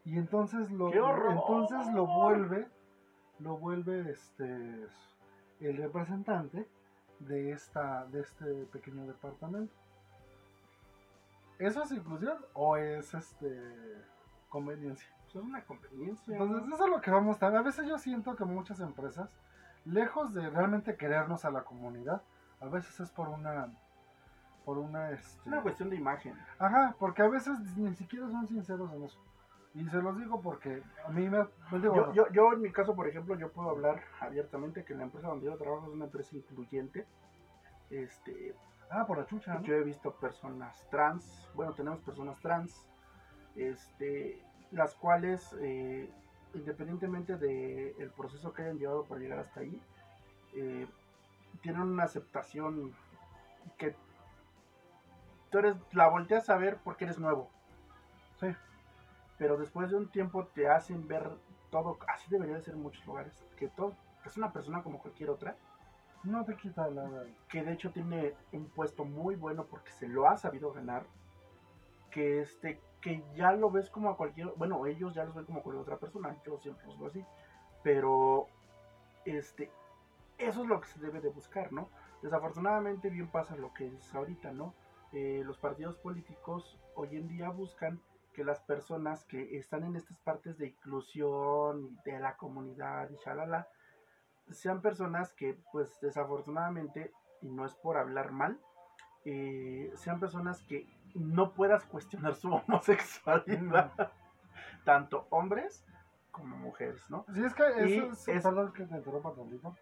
Speaker 2: Y entonces lo, entonces lo vuelve, lo vuelve este el representante de esta, de este pequeño departamento. ¿Eso es inclusión o es este conveniencia?
Speaker 1: Son una conveniencia.
Speaker 2: Entonces, eso es lo que vamos a A veces yo siento que muchas empresas, lejos de realmente querernos a la comunidad, a veces es por una. Por una.
Speaker 1: es
Speaker 2: Este...
Speaker 1: una cuestión de imagen.
Speaker 2: Ajá, porque a veces ni siquiera son sinceros en eso. Y se los digo porque a mí me. me digo,
Speaker 1: Yo, yo, yo, en mi caso, por ejemplo, yo puedo hablar abiertamente que la empresa donde yo trabajo es una empresa incluyente. Este,
Speaker 2: Ah, por la chucha. ¿no?
Speaker 1: Yo he visto personas trans, bueno, tenemos personas trans, este, las cuales, eh, independientemente del proceso que hayan llevado para llegar hasta ahí, eh, tienen una aceptación que tú eres, la volteas a ver porque eres nuevo,
Speaker 2: Sí.
Speaker 1: pero después de un tiempo te hacen ver todo, así debería de ser en muchos lugares, que todo, que es una persona como cualquier otra,
Speaker 2: No te quita la.
Speaker 1: que de hecho tiene un puesto muy bueno porque se lo ha sabido ganar, que este que ya lo ves como a cualquier, bueno, ellos ya los ven como cualquier otra persona, yo siempre los veo así, pero este eso es lo que se debe de buscar, ¿no? Desafortunadamente bien pasa lo que es ahorita, ¿no? Eh, los partidos políticos hoy en día buscan que las personas que están en estas partes de inclusión de la comunidad y shalala, sean personas que pues desafortunadamente, y no es por hablar mal, eh, sean personas que no puedas cuestionar su homosexualidad, tanto hombres como mujeres, ¿no?
Speaker 2: Sí, es que eso es,
Speaker 1: es-
Speaker 2: Perdón que te interrumpa tantito.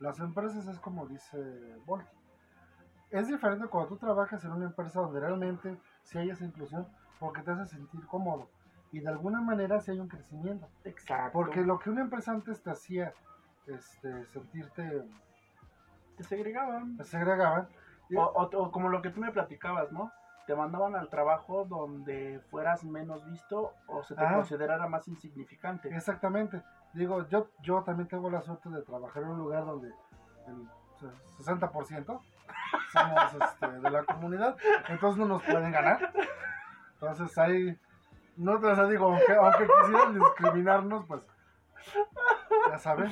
Speaker 2: Las empresas es como dice Volky. Es diferente cuando tú trabajas en una empresa donde realmente sí hay esa inclusión porque te hace sentir cómodo. Y de alguna manera sí hay un crecimiento.
Speaker 1: Exacto.
Speaker 2: Porque lo que una empresa antes te hacía este, sentirte
Speaker 1: te segregaban.
Speaker 2: te segregaban.
Speaker 1: o- o como lo que tú me platicabas, ¿no? Te mandaban al trabajo donde fueras menos visto o se te
Speaker 2: Ah.
Speaker 1: considerara más insignificante.
Speaker 2: Exactamente. Digo, yo, yo también tengo la suerte de trabajar en un lugar donde el 60% somos este, de la comunidad, entonces no nos pueden ganar. Entonces ahí, no te digo, aunque, aunque quisieran discriminarnos, pues ya saben,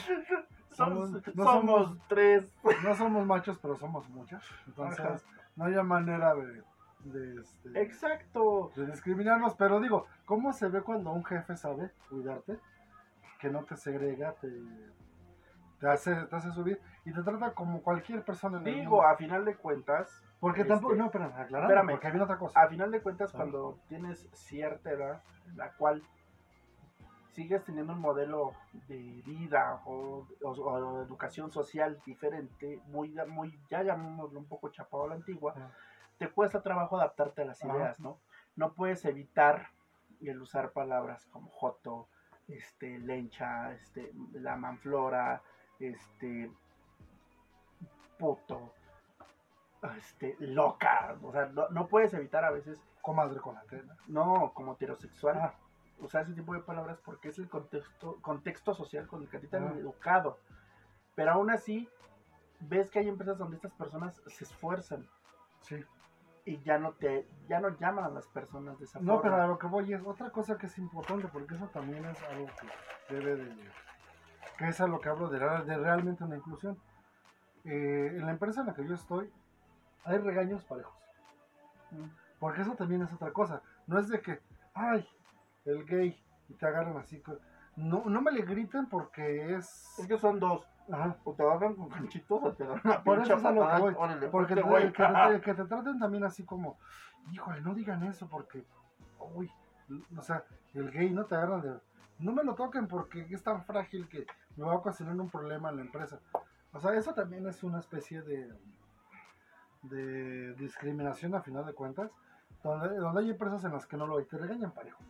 Speaker 1: Somos,
Speaker 2: no
Speaker 1: somos
Speaker 2: somos-
Speaker 1: tres.
Speaker 2: no somos machos, pero somos muchos. Entonces
Speaker 1: Ajá.
Speaker 2: no hay manera de, de, este,
Speaker 1: Exacto.
Speaker 2: de discriminarnos, pero digo, ¿cómo se ve cuando un jefe sabe cuidarte? Que no te segrega, te, te hace, te hace subir y te trata como cualquier persona en el
Speaker 1: Digo,
Speaker 2: mundo.
Speaker 1: a final de cuentas,
Speaker 2: Porque
Speaker 1: este,
Speaker 2: tampoco, no, espérame, aclarando,
Speaker 1: espérame.
Speaker 2: porque viene otra cosa.
Speaker 1: a final de cuentas,
Speaker 2: Ah.
Speaker 1: cuando tienes cierta edad, la cual sigues teniendo un modelo de vida o, o- o de educación social diferente, muy, muy ya llamémoslo un poco chapado a la antigua,
Speaker 2: Ah.
Speaker 1: Te cuesta trabajo adaptarte a las ideas, ¿no? No puedes evitar el usar palabras como joto, este, lencha, este, la manflora, este, puto, este, loca, o sea, no, no puedes evitar a veces,
Speaker 2: Comadre con la tela.
Speaker 1: no, como heterosexual,
Speaker 2: Ah.
Speaker 1: usar ese tipo de palabras porque es el contexto, contexto social con el que a ti te han
Speaker 2: Ah.
Speaker 1: educado. Pero aún así, ves que hay empresas donde estas personas se esfuerzan
Speaker 2: Sí.
Speaker 1: Y ya no te, ya no llaman a las personas de esa
Speaker 2: No, pero
Speaker 1: forma.
Speaker 2: a lo que voy es otra cosa que es importante, porque eso también es algo que debe de... que es a lo que hablo de, de realmente una inclusión. Eh, en la empresa en la que yo estoy, hay regaños parejos.
Speaker 1: Mm.
Speaker 2: Porque eso también es otra cosa. No es de que, ay, el gay, y te agarran así. No, no me le griten porque es...
Speaker 1: Es que son dos,
Speaker 2: Ajá.
Speaker 1: o te agarran con ganchitos o te dan una
Speaker 2: Por eso es a lo que voy.
Speaker 1: órale,
Speaker 2: Porque te-
Speaker 1: güey.
Speaker 2: que, te, que te traten también así como, híjole, no digan eso porque, uy, o sea, el gay no te agarran de, no me lo toquen porque es tan frágil que me va a ocasionar un problema en la empresa. O sea, eso también es una especie de, de discriminación a final de cuentas, donde, donde hay empresas en las que no lo hay, te regañan parejo.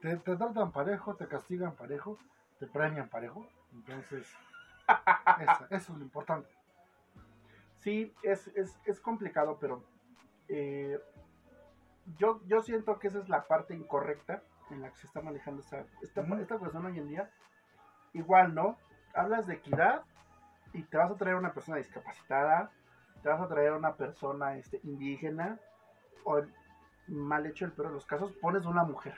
Speaker 2: Te tratan parejo, te castigan parejo, te premian parejo. Entonces, eso, eso es lo importante.
Speaker 1: Sí, es, es, es complicado, pero eh, yo, yo siento que esa es la parte incorrecta en la que se está manejando esta, esta, esta cuestión hoy en día. Igual, ¿no? Hablas de equidad y te vas a traer una persona discapacitada, te vas a traer una persona este, indígena, o mal hecho el peor de los casos, pones una mujer,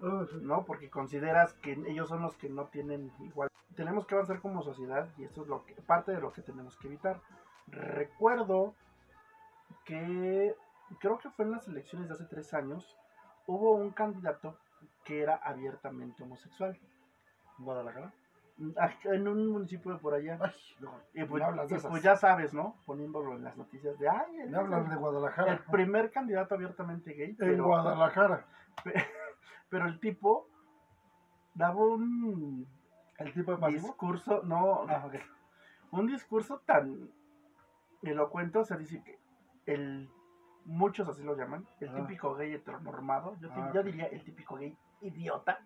Speaker 1: ¿no? Porque consideras que ellos son los que no tienen igual. Tenemos que avanzar como sociedad y esto es lo que, parte de lo que tenemos que evitar. Recuerdo que, creo que fue en las elecciones de hace tres años, hubo un candidato que era abiertamente homosexual.
Speaker 2: Guadalajara.
Speaker 1: En un municipio de por allá.
Speaker 2: Ay, no,
Speaker 1: Y pues,
Speaker 2: hablas de
Speaker 1: y pues ya sabes, ¿no? Poniéndolo en las noticias de, ay, él
Speaker 2: Me
Speaker 1: el-
Speaker 2: de
Speaker 1: el
Speaker 2: Guadalajara.
Speaker 1: primer candidato abiertamente gay,
Speaker 2: En Guadalajara.
Speaker 1: pero el tipo daba un
Speaker 2: El tipo de pasivo.
Speaker 1: discurso, no,
Speaker 2: Ah, ok.
Speaker 1: un discurso tan elocuente, o sea, dice que el, muchos así lo llaman, el
Speaker 2: Ah.
Speaker 1: típico gay heteronormado, yo,
Speaker 2: Ah,
Speaker 1: yo diría el típico gay idiota,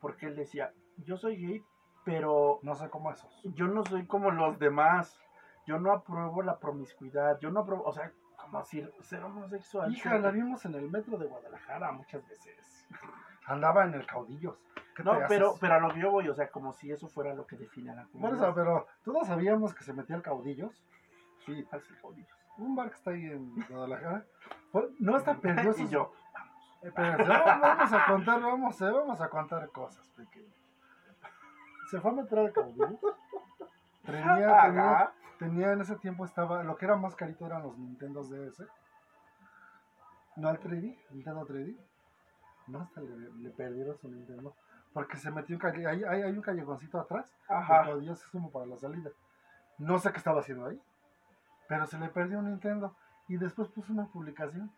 Speaker 1: porque él decía, yo soy gay, pero
Speaker 2: No sé cómo esos.
Speaker 1: yo no soy como los demás, yo no apruebo la promiscuidad, yo no apruebo, o sea, como decir, ser homosexual.
Speaker 2: Hija, la vimos en el metro de Guadalajara muchas veces. Andaba en el caudillos. ¿Qué
Speaker 1: No, pero,
Speaker 2: haces?
Speaker 1: pero a lo que yo voy, o sea, como si eso fuera lo que define a la comunidad.
Speaker 2: eso, pero todos sabíamos que se metía el caudillos.
Speaker 1: Sí, falso caudillos.
Speaker 2: Un bar que está ahí en Guadalajara. No está perdido.
Speaker 1: y yo,
Speaker 2: vamos, vamos a contar, vamos, eh, vamos a contar cosas, pequeño. Se fue a meter al caudillos. Tenía. Tenía en ese tiempo estaba, lo que era más carito eran los Nintendo DS. No el 3D, Nintendo 3D. No, hasta le, le perdieron su Nintendo. Porque se metió un calle, hay, hay, hay un callejoncito atrás.
Speaker 1: Ajá.
Speaker 2: caudillos es como para la salida. No sé qué estaba haciendo ahí. Pero se le perdió un Nintendo. Y después puso una publicación.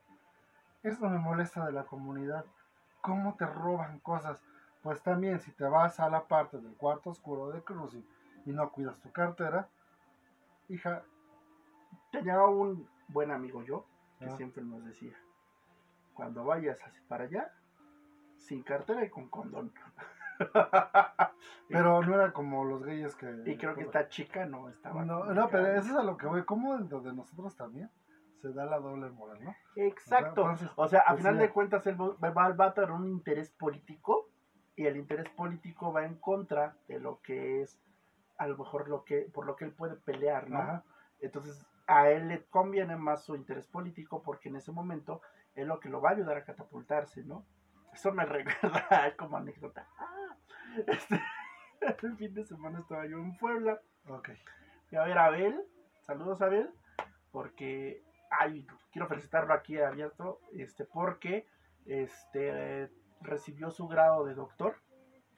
Speaker 2: Esto me molesta de la comunidad. ¿Cómo te roban cosas? Pues también si te vas a la parte del cuarto oscuro de Cruising y no cuidas tu cartera, hija,
Speaker 1: Tenía un buen amigo yo, que
Speaker 2: Ah.
Speaker 1: siempre nos decía, cuando vayas así para allá, sin cartera y con condón.
Speaker 2: pero no era como los gayes que...
Speaker 1: Y creo que esta chica no estaba.
Speaker 2: No, no, pero eso es a lo que voy. ¿Cómo dentro de nosotros también se da la doble moral, no?
Speaker 1: Exacto.
Speaker 2: Entonces,
Speaker 1: O sea, a
Speaker 2: pues,
Speaker 1: final de cuentas, él va, va, va a tener un interés político y el interés político va en contra de lo que es, a lo mejor, lo que por lo que él puede pelear, ¿no?
Speaker 2: Ajá.
Speaker 1: Entonces, a él le conviene más su interés político porque en ese momento es lo que lo va a ayudar a catapultarse, ¿no? Eso me recuerda como anécdota. Ah, este, el fin de semana estaba yo en Puebla
Speaker 2: Ok.
Speaker 1: Fui a ver a Abel, saludos a Abel, porque, ay, quiero felicitarlo aquí abierto, este, porque, este, recibió su grado de doctor,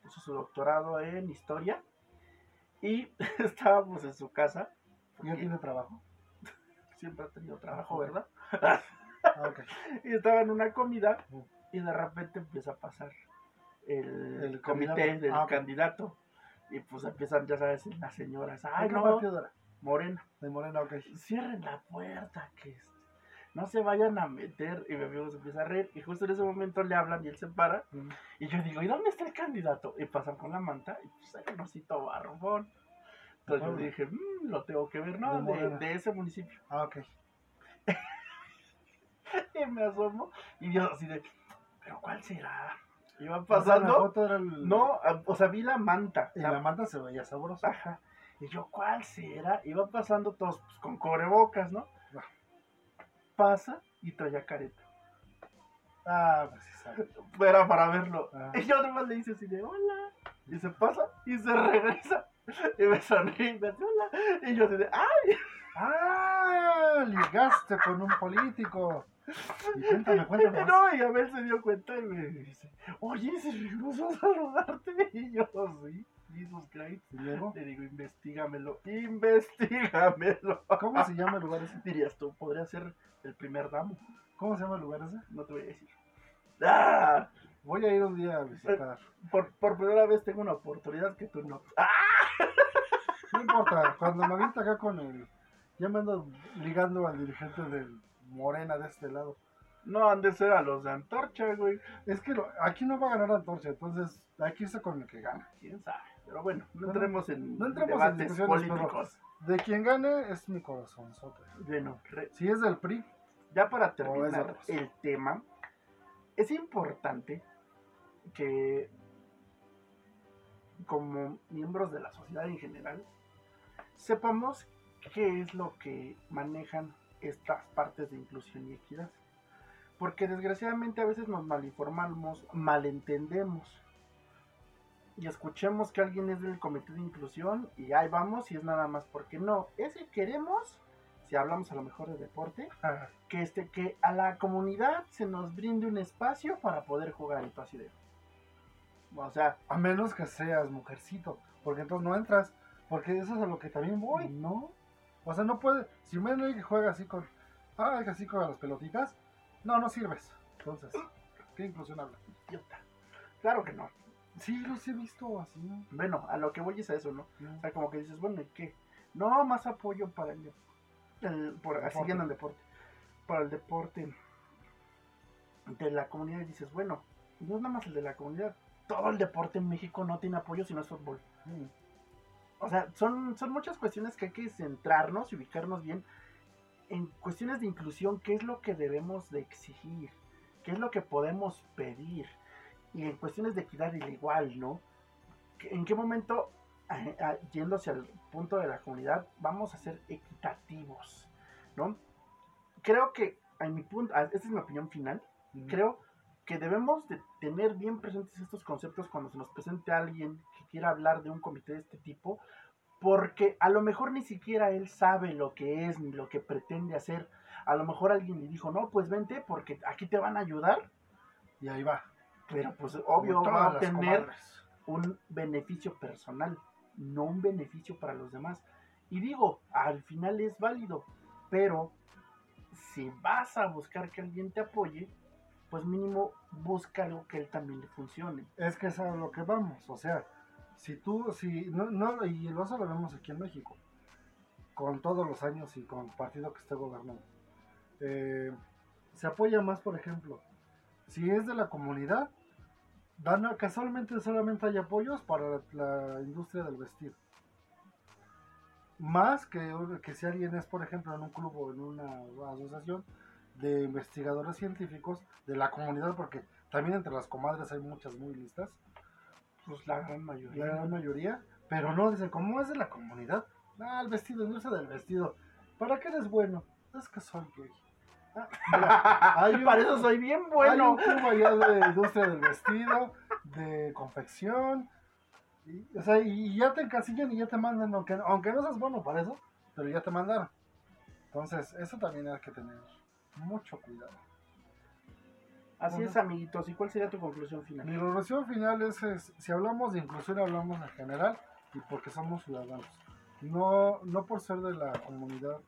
Speaker 1: hizo su doctorado en historia, y estábamos en su casa,
Speaker 2: ¿Y él tiene trabajo?
Speaker 1: siempre ha tenido trabajo, ¿verdad?
Speaker 2: Ah.
Speaker 1: Y estaba en una comida, y de repente empieza a pasar el,
Speaker 2: El
Speaker 1: comité
Speaker 2: candidato.
Speaker 1: del
Speaker 2: Ah,
Speaker 1: candidato, y pues empiezan, ya sabes, las señoras, ay,
Speaker 2: ¿De qué
Speaker 1: no? Morena.
Speaker 2: De Morena, ok.
Speaker 1: cierren la puerta, que este, no se vayan a meter. Y mi amigo se empieza a reír. Y justo en ese momento le hablan y él se para. Y yo digo, ¿y dónde está el candidato? Y pasan con la manta y pues hay un osito barbón. Entonces yo dije, "Mm, lo tengo que ver, ¿no? De, ese municipio.
Speaker 2: Ah, ok.
Speaker 1: Y me asomo y yo así de, ¿pero cuál será? Iba
Speaker 2: O sea,
Speaker 1: pasando.
Speaker 2: foto era el...
Speaker 1: No, a- o sea, vi la manta.
Speaker 2: Y
Speaker 1: la-
Speaker 2: la manta se veía sabrosa.
Speaker 1: Ajá. Y yo, ¿cuál será? Iba pasando todos pues, con cubrebocas, ¿no? Pasa y traía careta.
Speaker 2: Ah, pues sabe.
Speaker 1: Era para verlo.
Speaker 2: Ah.
Speaker 1: Y yo nomás le hice así de hola. Y se pasa y se regresa. Y me sonríe y me hace hola. Y yo así de ¡ay!
Speaker 2: ¡Ah! Ligaste con un político. Y cuéntame, cuéntame.
Speaker 1: No, y Abel se dio cuenta y me dice, oye, se regresó a saludarte. Y yo, sí, Jesus Christ.
Speaker 2: Y luego,
Speaker 1: Le digo, investigamelo, investigamelo.
Speaker 2: ¿cómo se llama el lugar ese?
Speaker 1: Dirías tú, podría ser el primer damo.
Speaker 2: ¿Cómo se llama el lugar ese?
Speaker 1: No te voy a decir. ¡Ah!
Speaker 2: Voy a ir un día a visitar.
Speaker 1: Por, por primera vez tengo una oportunidad que tú no. ¡Ah!
Speaker 2: No importa, cuando me avienta acá con el... Ya me ando ligando al dirigente del Morena de este lado.
Speaker 1: No han de ser a los de Antorcha, güey.
Speaker 2: Es que lo- aquí no va a ganar Antorcha, entonces hay que irse con el que gana.
Speaker 1: Quién sabe. Pero bueno, no
Speaker 2: Bueno,
Speaker 1: entremos en
Speaker 2: no entremos en
Speaker 1: debates
Speaker 2: discusiones,
Speaker 1: políticos.
Speaker 2: De quien gane es mi corazón,
Speaker 1: Bueno, re-
Speaker 2: Si es del PRI,
Speaker 1: ya para terminar el tema, es importante que como miembros de la sociedad en general sepamos qué es lo que manejan estas partes de inclusión y equidad. Porque desgraciadamente a veces nos malinformamos, malentendemos. Y escuchemos que alguien es del comité de inclusión y ahí vamos y es nada más porque no. Es que queremos, si hablamos a lo mejor de deporte, que, este, que a la comunidad se nos brinde un espacio para poder jugar el pasideo. O sea,
Speaker 2: A menos que seas mujercito, porque entonces no entras. Porque eso es a lo que también voy.
Speaker 1: no,
Speaker 2: O sea, no puede. Si un güey que juega así con. Ah, así con las pelotitas. No, no sirves. Entonces, ¿qué inclusión habla?
Speaker 1: idiota. Claro que no.
Speaker 2: Sí, los he visto así. ¿no?
Speaker 1: Bueno, a lo que voy es a eso, ¿no? O sea, como que dices, bueno, ¿y qué? No, más apoyo para el, el- por,
Speaker 2: Deporte.
Speaker 1: siguiendo el deporte. Para el deporte de la comunidad y dices, bueno, no es nada más el de la comunidad. Todo el deporte en México no tiene apoyo si no es fútbol.
Speaker 2: Mm.
Speaker 1: O sea, son, son muchas cuestiones que hay que centrarnos y ubicarnos bien en cuestiones de inclusión, qué es lo que debemos de exigir, qué es lo que podemos pedir, y en cuestiones de equidad al igual, ¿no? ¿En qué momento, yendo hacia el punto de la comunidad, vamos a ser equitativos, ¿no? Creo que, en mi punto, esta es mi opinión final,
Speaker 2: Mm.
Speaker 1: creo que debemos de tener bien presentes estos conceptos cuando se nos presente alguien que quiera hablar de un comité de este tipo, porque a lo mejor ni siquiera él sabe lo que es ni lo que pretende hacer. A lo mejor alguien le dijo, no, pues vente porque aquí te van a ayudar,
Speaker 2: Y ahí va.
Speaker 1: Pero pues obvio va a obtener un beneficio personal, no un beneficio para los demás. Y digo, al final es válido, pero si vas a buscar que alguien te apoye, pues mínimo busca algo que él también le funcione.
Speaker 2: Es que es a lo que vamos. O sea, si tú, si, no, no, y lo vemos aquí en México, con todos los años y con el partido que esté gobernando. Eh, se apoya más, por ejemplo, si es de la comunidad, dan, casualmente solamente hay apoyos para la, la industria del vestido. Más que, que si alguien es, por ejemplo, en un club o en una asociación de investigadores científicos de la comunidad, porque también entre las comadres hay muchas muy listas,
Speaker 1: Pues la gran
Speaker 2: la
Speaker 1: mayoría.
Speaker 2: gran mayoría, pero no dicen, ¿cómo es de la comunidad? Ah, el vestido, industria del vestido. ¿Para qué eres bueno? Es que soy gay. Hay un-
Speaker 1: Para eso soy bien
Speaker 2: Hay
Speaker 1: bueno.
Speaker 2: un club allá de industria del vestido, de confección. Y, o sea, y ya te encasillan y ya te mandan, aunque, aunque no seas bueno para eso, pero ya te mandaron. Entonces, eso también hay que tener mucho cuidado.
Speaker 1: Así es, amiguitos. ¿Y cuál sería tu conclusión final?
Speaker 2: Mi conclusión final es, es, si hablamos de inclusión, hablamos en general y porque somos ciudadanos. No, no por ser de la comunidad.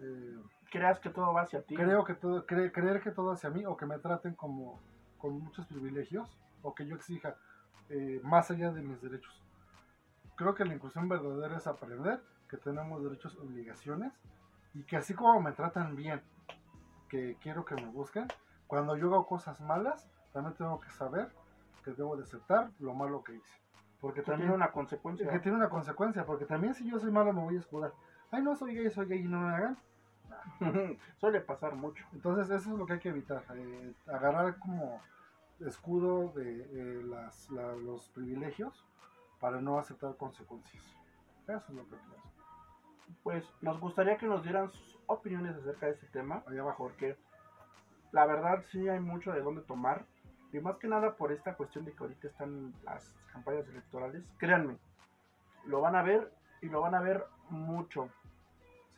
Speaker 2: eh,
Speaker 1: ¿Creas que todo va hacia ti?
Speaker 2: creo que todo, cre- creer que todo hacia mí o que me traten como con muchos privilegios o que yo exija eh, más allá de mis derechos. Creo que la inclusión verdadera es aprender que tenemos derechos obligaciones y que así como me tratan bien, que quiero que me busquen, cuando yo hago cosas malas, también tengo que saber que debo de aceptar lo malo que hice. Porque
Speaker 1: Que
Speaker 2: también
Speaker 1: tiene una consecuencia.
Speaker 2: que tiene una consecuencia, porque también si yo soy malo me voy a escudar. Ay, no soy gay, soy gay y no me hagan.
Speaker 1: Suele pasar mucho.
Speaker 2: Entonces eso es lo que hay que evitar, eh, agarrar como escudo de eh, las, la- los privilegios para no aceptar consecuencias. Eso es lo que pienso.
Speaker 1: Pues nos gustaría que nos dieran sus opiniones acerca de este tema.
Speaker 2: Allá abajo.
Speaker 1: Porque la verdad sí hay mucho de dónde tomar. Y más que nada por esta cuestión de que ahorita están las campañas electorales. Créanme, lo van a ver y lo van a ver mucho.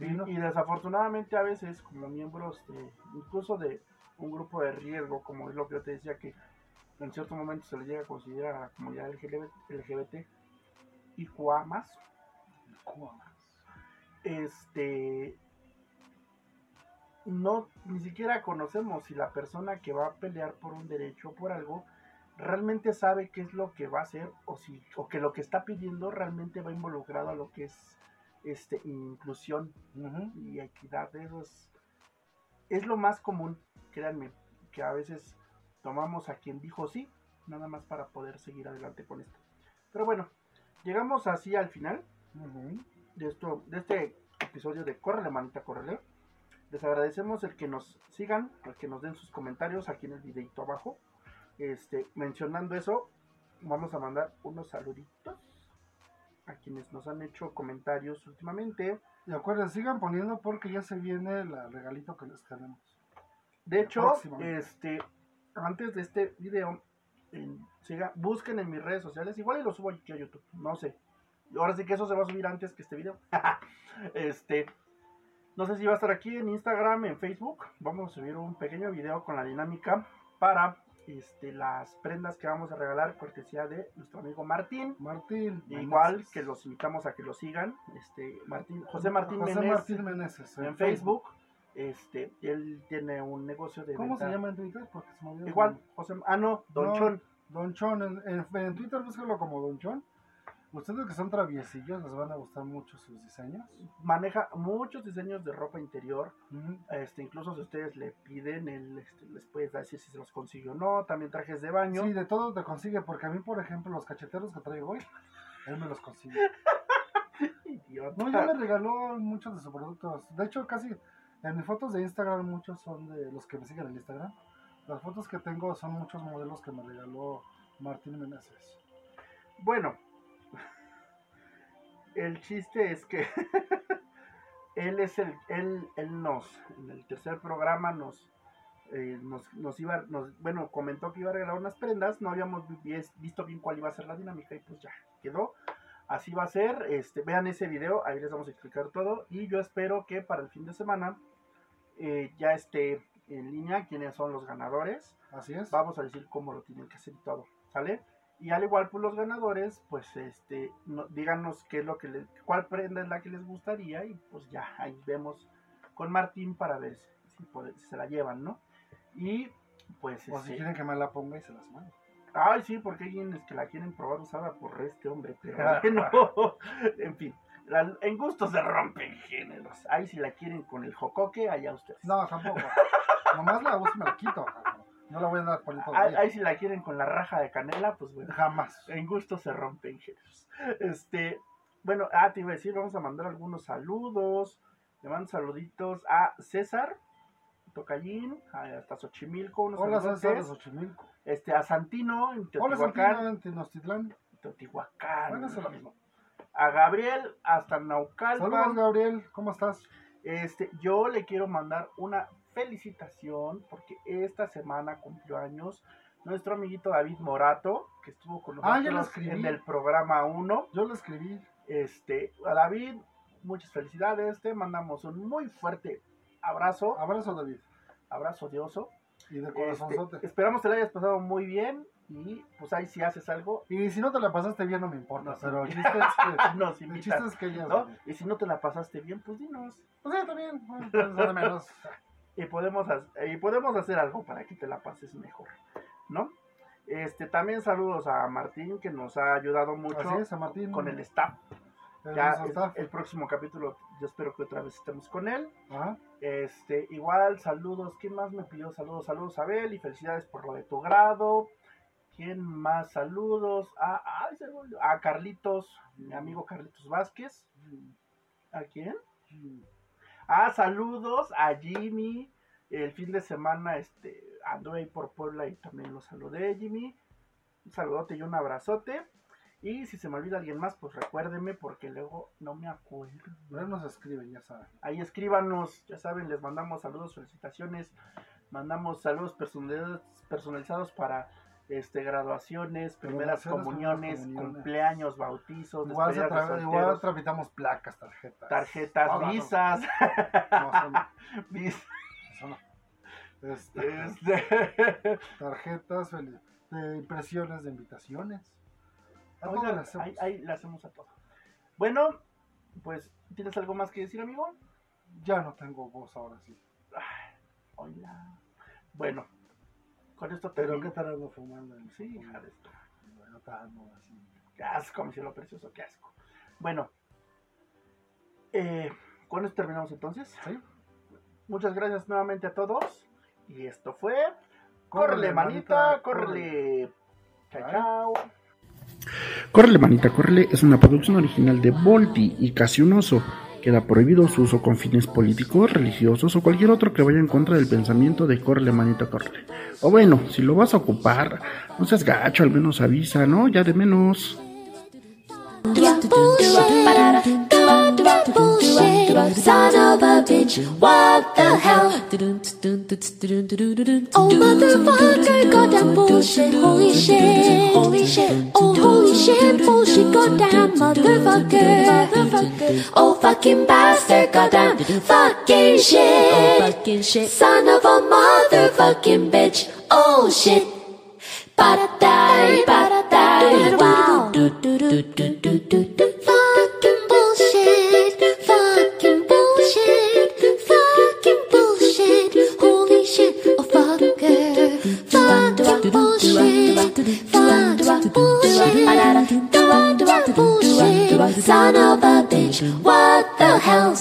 Speaker 2: Sí,
Speaker 1: y,
Speaker 2: ¿no?
Speaker 1: y desafortunadamente a veces como miembros de, incluso de un grupo de riesgo, como es lo que yo te decía que en cierto momento se le llega a considerar a la comunidad LGBT, LGBT y QA más, este no ni siquiera conocemos si la persona que va a pelear por un derecho o por algo realmente sabe qué es lo que va a hacer o si o que lo que está pidiendo realmente va involucrado a lo que es este inclusión y equidad eso es, es lo más común créanme que a veces tomamos a quien dijo sí nada más para poder seguir adelante con esto pero bueno llegamos así al final de, esto, de este episodio de Córrele Manita Córrele. Les agradecemos el que nos sigan, el que nos den sus comentarios aquí en el videito abajo. Este, mencionando eso, vamos a mandar unos saluditos a quienes nos han hecho comentarios últimamente.
Speaker 2: Y acuérdense, sigan poniendo porque ya se viene el regalito que les tenemos.
Speaker 1: De hecho, este, antes de este video, siga, busquen en mis redes sociales, igual y lo subo aquí a YouTube, no sé. Ahora sí que eso se va a subir antes que este video. este, no sé si va a estar aquí en Instagram, en Facebook. Vamos a subir un pequeño video con la dinámica para este, las prendas que vamos a regalar, cortesía de nuestro amigo Martín.
Speaker 2: Martín.
Speaker 1: Igual que los invitamos a que lo sigan. Este, Martín, José Martín
Speaker 2: José Martín Meneses
Speaker 1: en, Facebook. Este, él tiene un negocio de.
Speaker 2: ¿Cómo se llama en Twitter? Porque
Speaker 1: se Igual, José, ah no, Don Chon.
Speaker 2: Don Chon, en, en, Twitter búscalo como Don Chon. Ustedes que son traviesillos les van a gustar mucho sus diseños.
Speaker 1: Maneja muchos diseños de ropa interior. este, incluso si ustedes le piden, él este, les puede decir si se los consigue o no. También trajes de baño.
Speaker 2: Sí, de todo te consigue, porque a mí, por ejemplo, los cacheteros que traigo hoy, él me los consigue. Idiota. No, ya me regaló muchos de sus productos. De hecho, casi en mis fotos de Instagram, muchos son de los que me siguen en Instagram. Las fotos que tengo son muchos modelos que me regaló Martín Meneses.
Speaker 1: Bueno, el chiste es que él es el, él, él nos, en el tercer programa nos, eh, nos, nos, iba, nos, bueno, comentó que iba a regalar unas prendas, no habíamos visto bien cuál iba a ser la dinámica y pues ya, quedó. Así va a ser, este, vean ese video, ahí les vamos a explicar todo y yo espero que para el fin de semana eh, ya esté en línea quiénes son los ganadores.
Speaker 2: Así es.
Speaker 1: Vamos a decir cómo lo tienen que hacer y todo, ¿sale? Y al igual pues los ganadores, pues este, díganos qué es lo que les, cuál prenda es la que les gustaría y pues ya ahí vemos con Martín para ver si, se la llevan, ¿no? Y pues...
Speaker 2: O si este quieren que me la ponga y se las mando.
Speaker 1: Ay, sí, porque hay quienes que la quieren probar usada por este hombre, pero no. en fin, en gusto se rompen géneros. Ahí si la quieren con el jocoque, allá ustedes.
Speaker 2: No, tampoco. Nomás la uso y me la quito. No la voy a andar poniendo
Speaker 1: ahí, ahí, si la quieren con la raja de canela, pues bueno.
Speaker 2: Jamás.
Speaker 1: En gusto se rompen géneros. Este, bueno, ah, te iba a decir, vamos a mandar algunos saludos. Le mando saluditos a César, Tocallín, hasta Xochimilco.
Speaker 2: Hola César Xochimilco.
Speaker 1: Este, a Santino,
Speaker 2: en Teotihuacán. Hola Santino, en Tenochtitlán.
Speaker 1: Teotihuacán.
Speaker 2: Bueno, es lo mismo.
Speaker 1: A Gabriel, hasta Naucalpan.
Speaker 2: Saludos Gabriel, ¿cómo estás?
Speaker 1: Este, yo le quiero mandar una felicitación porque esta semana cumplió años nuestro amiguito David Morato, que estuvo con
Speaker 2: ah, nosotros
Speaker 1: en el programa 1.
Speaker 2: Yo lo escribí.
Speaker 1: Este, a David, muchas felicidades, te mandamos un muy fuerte abrazo.
Speaker 2: Abrazo, David.
Speaker 1: Abrazo de oso.
Speaker 2: Y de corazón.
Speaker 1: Este, esperamos que te lo hayas pasado muy bien y pues ahí si haces algo.
Speaker 2: Y si no te la pasaste bien, no me importa. pero el chiste
Speaker 1: es que, ¿no? Y si no te la pasaste bien, pues dinos.
Speaker 2: Pues sí, también. Pues, menos.
Speaker 1: y podemos, y podemos hacer algo para que te la pases mejor, ¿no? Este, también saludos a Martín que nos ha ayudado mucho con el staff. ya el, próximo capítulo yo espero que otra vez estemos con él. Este, igual saludos, ¿quién más me pidió saludos? Saludos a Abel y felicidades por lo de tu grado. ¿Quién más? Saludos a, a Carlitos, mi amigo Carlitos Vázquez. ¿A quién? Ah, saludos a Jimmy. El fin de semana este, anduve ahí por Puebla y también lo saludé, Jimmy. Un saludote y un abrazote. Y si se me olvida alguien más, pues recuérdeme porque luego no me acuerdo.
Speaker 2: Luego nos escriben, ya saben.
Speaker 1: Ahí escríbanos, ya saben, les mandamos saludos, felicitaciones. Mandamos saludos personalizados para este, graduaciones, primeras comuniones, cumpleaños, bautizos,
Speaker 2: igual, igual tramitamos placas, tarjetas.
Speaker 1: Tarjetas, visas.
Speaker 2: Este, este. tarjetas, impresiones de invitaciones.
Speaker 1: ahí, le hacemos a todo. Bueno, pues, ¿tienes algo más que decir, amigo?
Speaker 2: Ya no tengo voz ahora sí.
Speaker 1: hola. Bueno, con esto
Speaker 2: Pero ¿qué ando fumando?
Speaker 1: Sí, hija de esto.
Speaker 2: Bueno, así.
Speaker 1: Qué asco, mi cielo precioso, qué asco. Bueno, eh, con esto terminamos entonces.
Speaker 2: Sí.
Speaker 1: Muchas gracias nuevamente a todos. Y esto fue. Córrele, manita, córrele. Chao, chao. Córrele, manita, córrele es una producción original de Volti y Casi un Oso. Queda prohibido su uso con fines políticos, religiosos o cualquier otro que vaya en contra del pensamiento de córrele, manita, córrele. O bueno, si lo vas a ocupar, no seas gacho, al menos avisa, ¿no? Ya de menos.
Speaker 3: Bitch. What the hell? Oh motherfucker, goddamn bullshit. Holy shit. Holy shit. Oh holy shit, bullshit. Goddamn motherfucker. Oh fucking bastard. Goddamn fucking shit. Son of a motherfucking bitch. Oh shit. Ba-da-da, ba-da-da, wow. Bullshit. Son of a bitch, what the hell?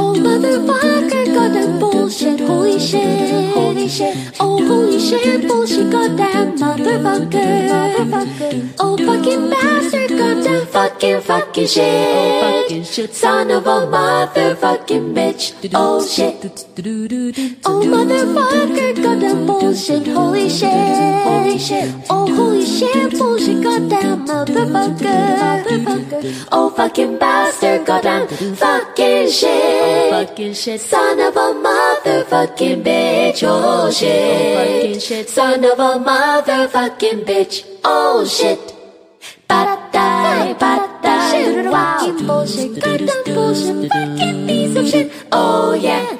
Speaker 3: Oh motherfucker, goddamn bullshit, holy shit, holy shit, oh holy shit, bullshit, goddamn motherfucker, motherfucker, oh fucking bastard, goddamn fucking fucking shit, fucking shit, son of a motherfucking bitch, oh shit, oh motherfucker, goddamn bullshit, holy shit, holy shit, oh holy shit, bullshit, goddamn motherfucker, motherfucker, oh fucking bastard, goddamn fucking shit, fucking shit, son of a motherfucking bitch, oh shit, fucking shit, son of a motherfucking bitch, oh shit. Ba-da-da, ba-da-da, wow. Fucking bullshit, goddamn bullshit, fucking piece of shit, oh yeah.